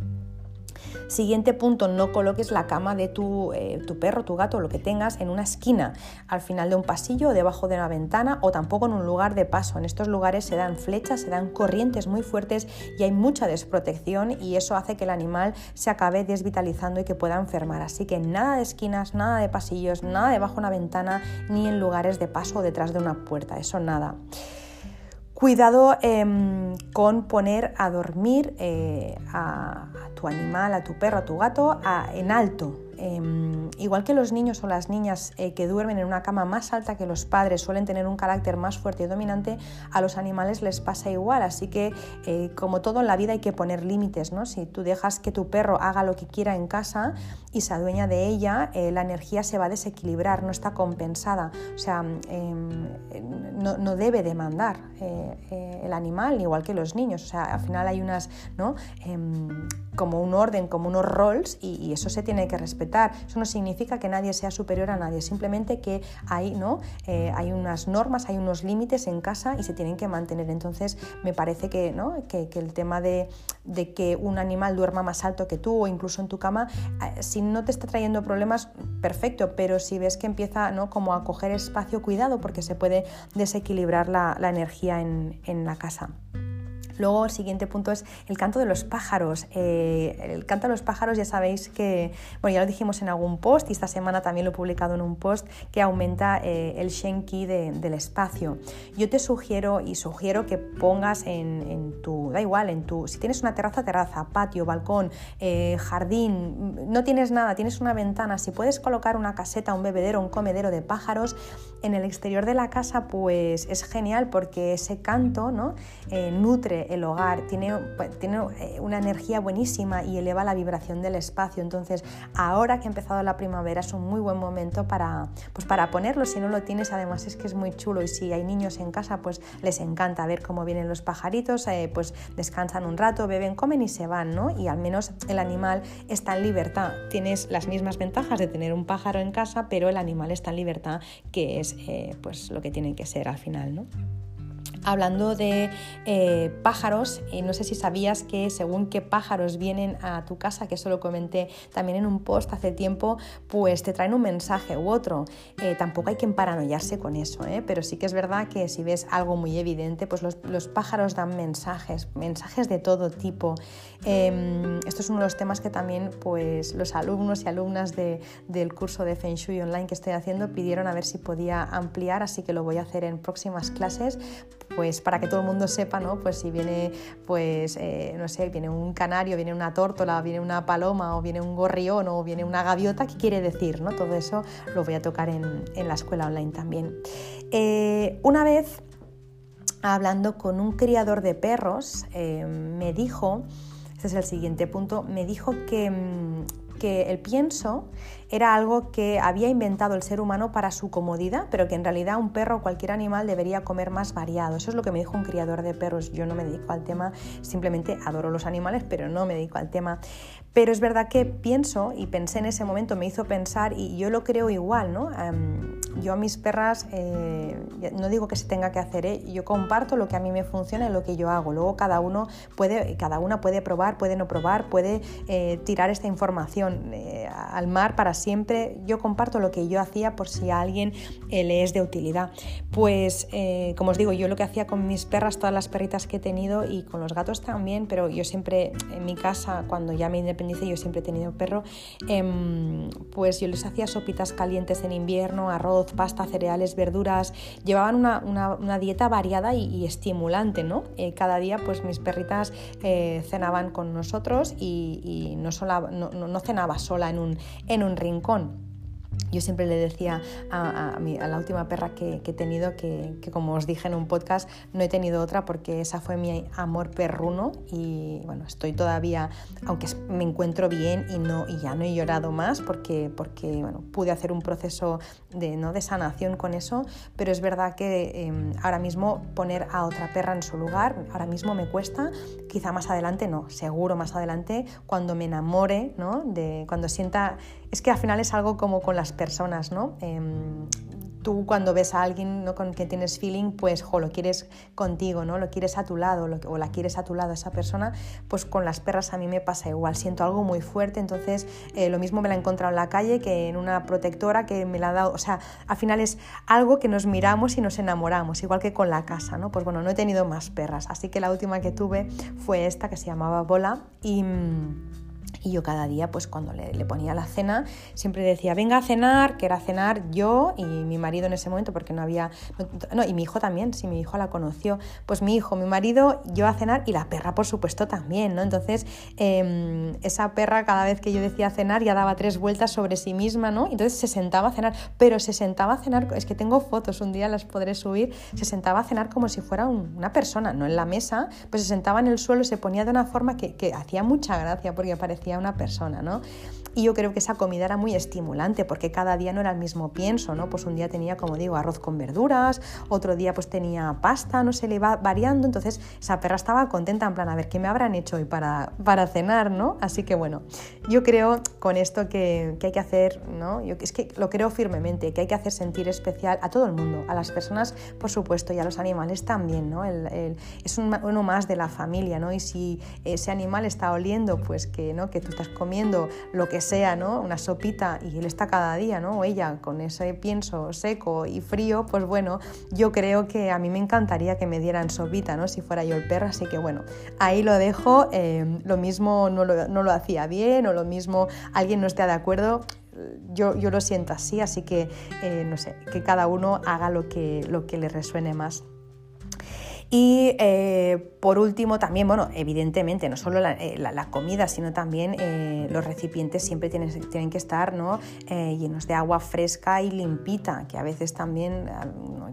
[SPEAKER 1] Siguiente punto, no coloques la cama de tu, eh, tu, perro, tu gato, lo que tengas en una esquina, al final de un pasillo debajo de una ventana o tampoco en un lugar de paso. En estos lugares se dan flechas, se dan corrientes muy fuertes y hay mucha desprotección y eso hace que el animal se acabe desvitalizando y que pueda enfermar. Así que nada de esquinas, nada de pasillos, nada debajo de una ventana ni en lugares de paso o detrás de una puerta, eso nada. Cuidado em, con poner a dormir eh, a, tu animal, a tu perro, a tu gato en alto, Em, igual que los niños o las niñas eh, que duermen en una cama más alta que los padres suelen tener un carácter más fuerte y dominante, a los animales les pasa igual. Así que, eh, como todo en la vida, hay que poner límites. ¿no? Si tú dejas que tu perro haga lo que quiera en casa y se adueña de ella, eh, la energía se va a desequilibrar, no está compensada. O sea, em, no, debe demandar el animal, igual que los niños. O sea, al final hay unas, ¿no? Em, como un orden, como unos roles y eso se tiene que respetar eso no significa que nadie sea superior a nadie, simplemente que hay, ¿no? Eh, hay unas normas, hay unos límites en casa y se tienen que mantener. Entonces me parece que, ¿no? que, el tema de, que un animal duerma más alto que tú o incluso en tu cama, eh, no te está trayendo problemas, perfecto, pero si ves que empieza ¿no? como a coger espacio, cuidado porque se puede desequilibrar la, energía en la casa. Luego el siguiente punto es el canto de los pájaros. Eh, el canto de los pájaros ya sabéis que, bueno, ya lo dijimos en algún post y esta semana también lo he publicado en un post que aumenta eh, el Shenki del espacio. Yo te sugiero y sugiero que pongas en, tu, da igual, en tu, si tienes una terraza, terraza, patio, balcón, eh, jardín, no tienes nada, tienes una ventana, si puedes colocar una caseta, un bebedero, un comedero de pájaros en el exterior de la casa, pues es genial porque ese canto ¿no? nutre el hogar, tiene, tiene eh, una energía buenísima y eleva la vibración del espacio. Entonces, ahora que ha empezado la primavera es un muy buen momento para, pues para ponerlo. Si no lo tienes, además es que es muy chulo y si hay niños en casa, pues les encanta ver cómo vienen los pajaritos, eh, pues descansan un rato, beben, comen y se van, ¿no? Y al menos el animal está en libertad. Tienes las mismas ventajas de tener un pájaro en casa, pero el animal está en libertad, que es eh, pues lo que tiene que ser al final, ¿no? Hablando de eh, pájaros, eh, no sé si sabías que según qué pájaros vienen a tu casa, que eso lo comenté también en un post hace tiempo, pues te traen un mensaje u otro. Eh, tampoco hay que paranoiarse con eso, pero sí que es verdad que si ves algo muy evidente, pues los, pájaros dan mensajes, mensajes de todo tipo. Em, esto es uno de los temas que también pues, los alumnos y alumnas del curso de Feng Shui online que estoy haciendo pidieron a ver si podía ampliar, así que lo voy a hacer en próximas clases pues para que todo el mundo sepa, ¿no? Pues si viene, pues, eh, no sé, viene un canario, viene una tórtola, viene una paloma o viene un gorrión o viene una gaviota, ¿qué quiere decir, no? Todo eso lo voy a tocar en, la escuela online también. Eh, una vez, hablando con un criador de perros, eh, me dijo, este es el siguiente punto, me dijo que, mm, que el pienso era algo que había inventado el ser humano para su comodidad, pero que en realidad un perro o cualquier animal debería comer más variado. Eso es lo que me dijo un criador de perros. Yo no me dedico al tema, simplemente adoro los animales, pero no me dedico al tema. Pero es verdad que pienso y pensé en ese momento, me hizo pensar y yo lo creo igual, ¿no? yo a mis perras, eh, no digo que se tenga que hacer, ¿eh? yo comparto lo que a mí me funciona y lo que yo hago. Luego cada uno puede, cada una puede probar, puede no probar, puede eh, tirar esta información al mar para siempre. Yo comparto lo que yo hacía por si a alguien le es de utilidad. Pues, como os digo, yo lo que hacía con mis perras, todas las perritas que he tenido y con los gatos también, pero yo siempre en mi casa, cuando ya me dice yo siempre he tenido perro, em, pues yo les hacía sopitas calientes en invierno, arroz, pasta, cereales, verduras, llevaban una, dieta variada y, estimulante, ¿no? Eh, cada día pues mis perritas eh, cenaban con nosotros y, no, no, cenaba sola en un, en un rincón. Yo siempre le decía a, la última perra que, he tenido que, como os dije en un podcast, no he tenido otra porque esa fue mi amor perruno y bueno, estoy todavía, aunque me encuentro bien y, no, y ya no he llorado más porque, porque bueno, pude hacer un proceso de, ¿no? de sanación con eso, pero es verdad que em, ahora mismo poner a otra perra en su lugar, ahora mismo me cuesta, quizá más adelante no, seguro más adelante cuando me enamore, ¿no? de, cuando sienta es que al final es algo como con las personas, ¿no? Em, tú cuando ves a alguien ¿no? con quien tienes feeling, pues jo, lo quieres contigo, ¿no? Lo quieres a tu lado o la quieres a tu lado esa persona, pues con las perras a mí me pasa igual, siento algo muy fuerte, entonces eh, lo mismo me la he encontrado en la calle que en una protectora que me la ha dado, o sea, al final es algo que nos miramos y nos enamoramos, igual que con la casa, ¿no? Pues bueno, no he tenido más perras, así que la última que tuve fue esta que se llamaba Bola y... Mm, y yo cada día, pues cuando le, ponía la cena, siempre decía, venga a cenar, que era cenar yo y mi marido en ese momento, porque no había, no, y mi hijo también, si mi hijo la conoció, pues mi hijo, mi marido, yo a cenar y la perra, por supuesto, también, ¿no? Entonces, em, esa perra cada vez que yo decía cenar ya daba tres vueltas sobre sí misma, ¿no? Entonces se sentaba a cenar, pero se sentaba a cenar, es que tengo fotos, un día las podré subir, se sentaba a cenar como si fuera una persona, no en la mesa, pues se sentaba en el suelo, se ponía de una forma que, que hacía mucha gracia porque parecía una persona, ¿no? Y yo creo que esa comida era muy estimulante porque cada día no era el mismo pienso, ¿no? Pues un día tenía, como digo, arroz con verduras, otro día pues tenía pasta, no se le iba variando, entonces esa perra estaba contenta en plan, a ver, ¿qué me habrán hecho hoy para, para cenar, ¿no? Así que bueno, yo creo con esto que, hay que hacer, ¿no? Yo, es que lo creo firmemente, que hay que hacer sentir especial a todo el mundo, a las personas, por supuesto, y a los animales también, ¿no? es uno más de la familia, ¿no? Y si ese animal está oliendo, pues que, ¿no? Que tú estás comiendo lo que sea, ¿no? Una sopita y él está cada día, ¿no? O ella con ese pienso seco y frío, pues bueno, yo creo que a mí me encantaría que me dieran sopita, ¿no? Si fuera yo el perro, así que bueno, ahí lo dejo, eh, lo mismo no lo, no lo hacía bien o lo mismo alguien no esté de acuerdo, yo, yo, lo siento así, así que eh, no sé, que cada uno haga lo que, lo que le resuene más. Y eh, por último, también, bueno, evidentemente, no solo la, eh, comida, sino también eh, los recipientes siempre tienen, tienen que estar ¿no? llenos de agua fresca y limpita, que a veces también,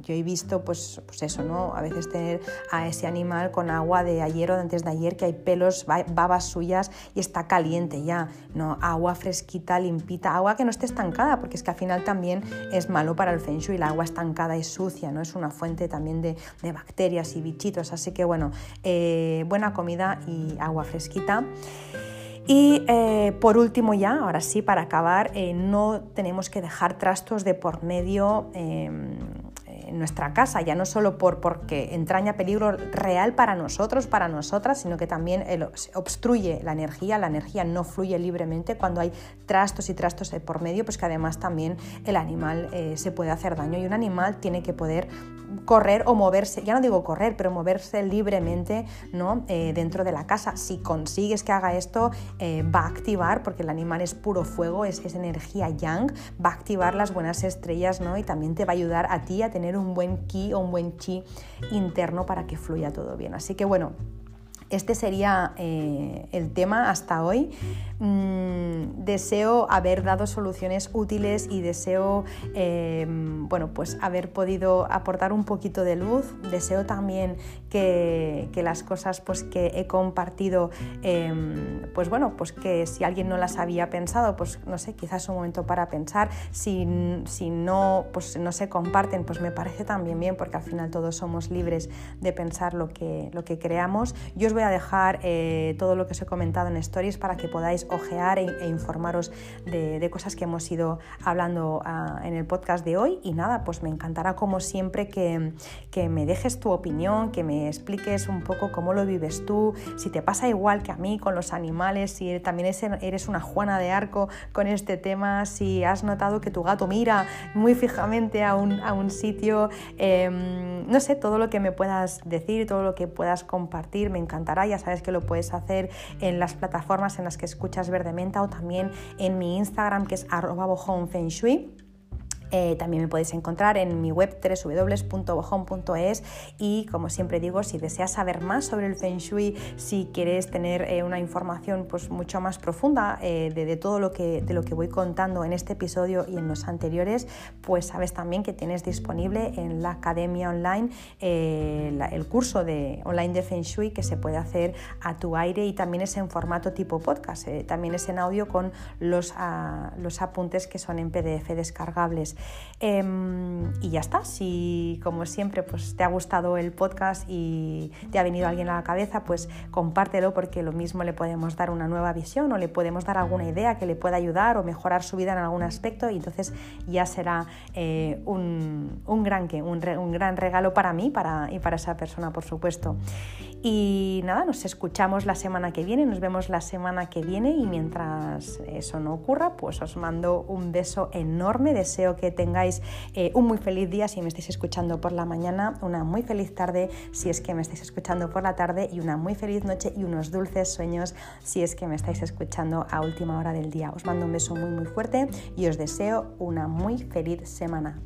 [SPEAKER 1] yo he visto, pues, pues eso, ¿no? A veces tener a ese animal con agua de ayer o de antes de ayer, que hay pelos, babas suyas y está caliente ya, ¿no? Agua fresquita, limpita, agua que no esté estancada, porque es que al final también es malo para el feng shui, el agua estancada y sucia, ¿no? Es una fuente también de, de bacterias y Así que bueno, eh, buena comida y agua fresquita. Y eh, por último ya, ahora sí, para acabar, eh, no tenemos que dejar trastos de por medio em, en nuestra casa, ya no solo por, porque entraña peligro real para nosotros, para nosotras, sino que también obstruye la energía, la energía no fluye libremente cuando hay trastos y trastos de por medio, pues que además también el animal se puede hacer daño y un animal tiene que poder correr o moverse, ya no digo correr, pero moverse libremente ¿no? Eh, dentro de la casa. Si consigues que haga esto, eh, va a activar, porque el animal es puro fuego, es, es, energía yang, va a activar las buenas estrellas ¿no? y también te va a ayudar a ti a tener un buen ki o un buen chi interno para que fluya todo bien. Así que bueno, este sería eh, el tema hasta hoy. Mm, deseo haber dado soluciones útiles y deseo em, bueno, pues haber podido aportar un poquito de luz. Deseo también que, las cosas pues, que he compartido, em, pues bueno, pues que si alguien no las había pensado, pues no sé, quizás un momento para pensar. Si, si no, pues no se comparten, pues me parece también bien, porque al final todos somos libres de pensar lo que, lo que creamos. Yo os voy a dejar eh, todo lo que os he comentado en stories para que podáis ojear e, e informaros de, cosas que hemos ido hablando ah, en el podcast de hoy. Y nada, pues me encantará como siempre que, me dejes tu opinión, que me expliques un poco cómo lo vives tú, si te pasa igual que a mí con los animales, si también eres una Juana de Arco con este tema, si has notado que tu gato mira muy fijamente a un, a un sitio, em, no sé, todo lo que me puedas decir, todo lo que puedas compartir, me encantará ya sabes que lo puedes hacer en las plataformas en las que escuchas Verde Menta o también en mi Instagram que es arroba eh, también me podéis encontrar en mi web www.bojón.es y como siempre digo, si deseas saber más sobre el Feng Shui, si quieres tener eh, una información pues, mucho más profunda eh, de, todo lo que, de lo que voy contando en este episodio y en los anteriores, pues sabes también que tienes disponible en la academia online el curso de, online de Feng Shui que se puede hacer a tu aire y también es en formato tipo podcast, también es en audio con los, ah, los apuntes que son en PDF descargables. Em, y ya está, si como siempre pues, te ha gustado el podcast y te ha venido alguien a la cabeza, pues compártelo porque lo mismo le podemos dar una nueva visión o le podemos dar alguna idea que le pueda ayudar o mejorar su vida en algún aspecto y entonces ya será eh, un, un, gran, un, un, gran regalo para mí para, y para esa persona, por supuesto. Y nada, nos escuchamos la semana que viene, nos vemos la semana que viene y mientras eso no ocurra, pues os mando un beso enorme, deseo que tengáis eh, un muy feliz día si me estáis escuchando por la mañana, una muy feliz tarde si es que me estáis escuchando por la tarde y una muy feliz noche y unos dulces sueños si es que me estáis escuchando a última hora del día. Os mando un beso muy muy fuerte y os deseo una muy feliz semana.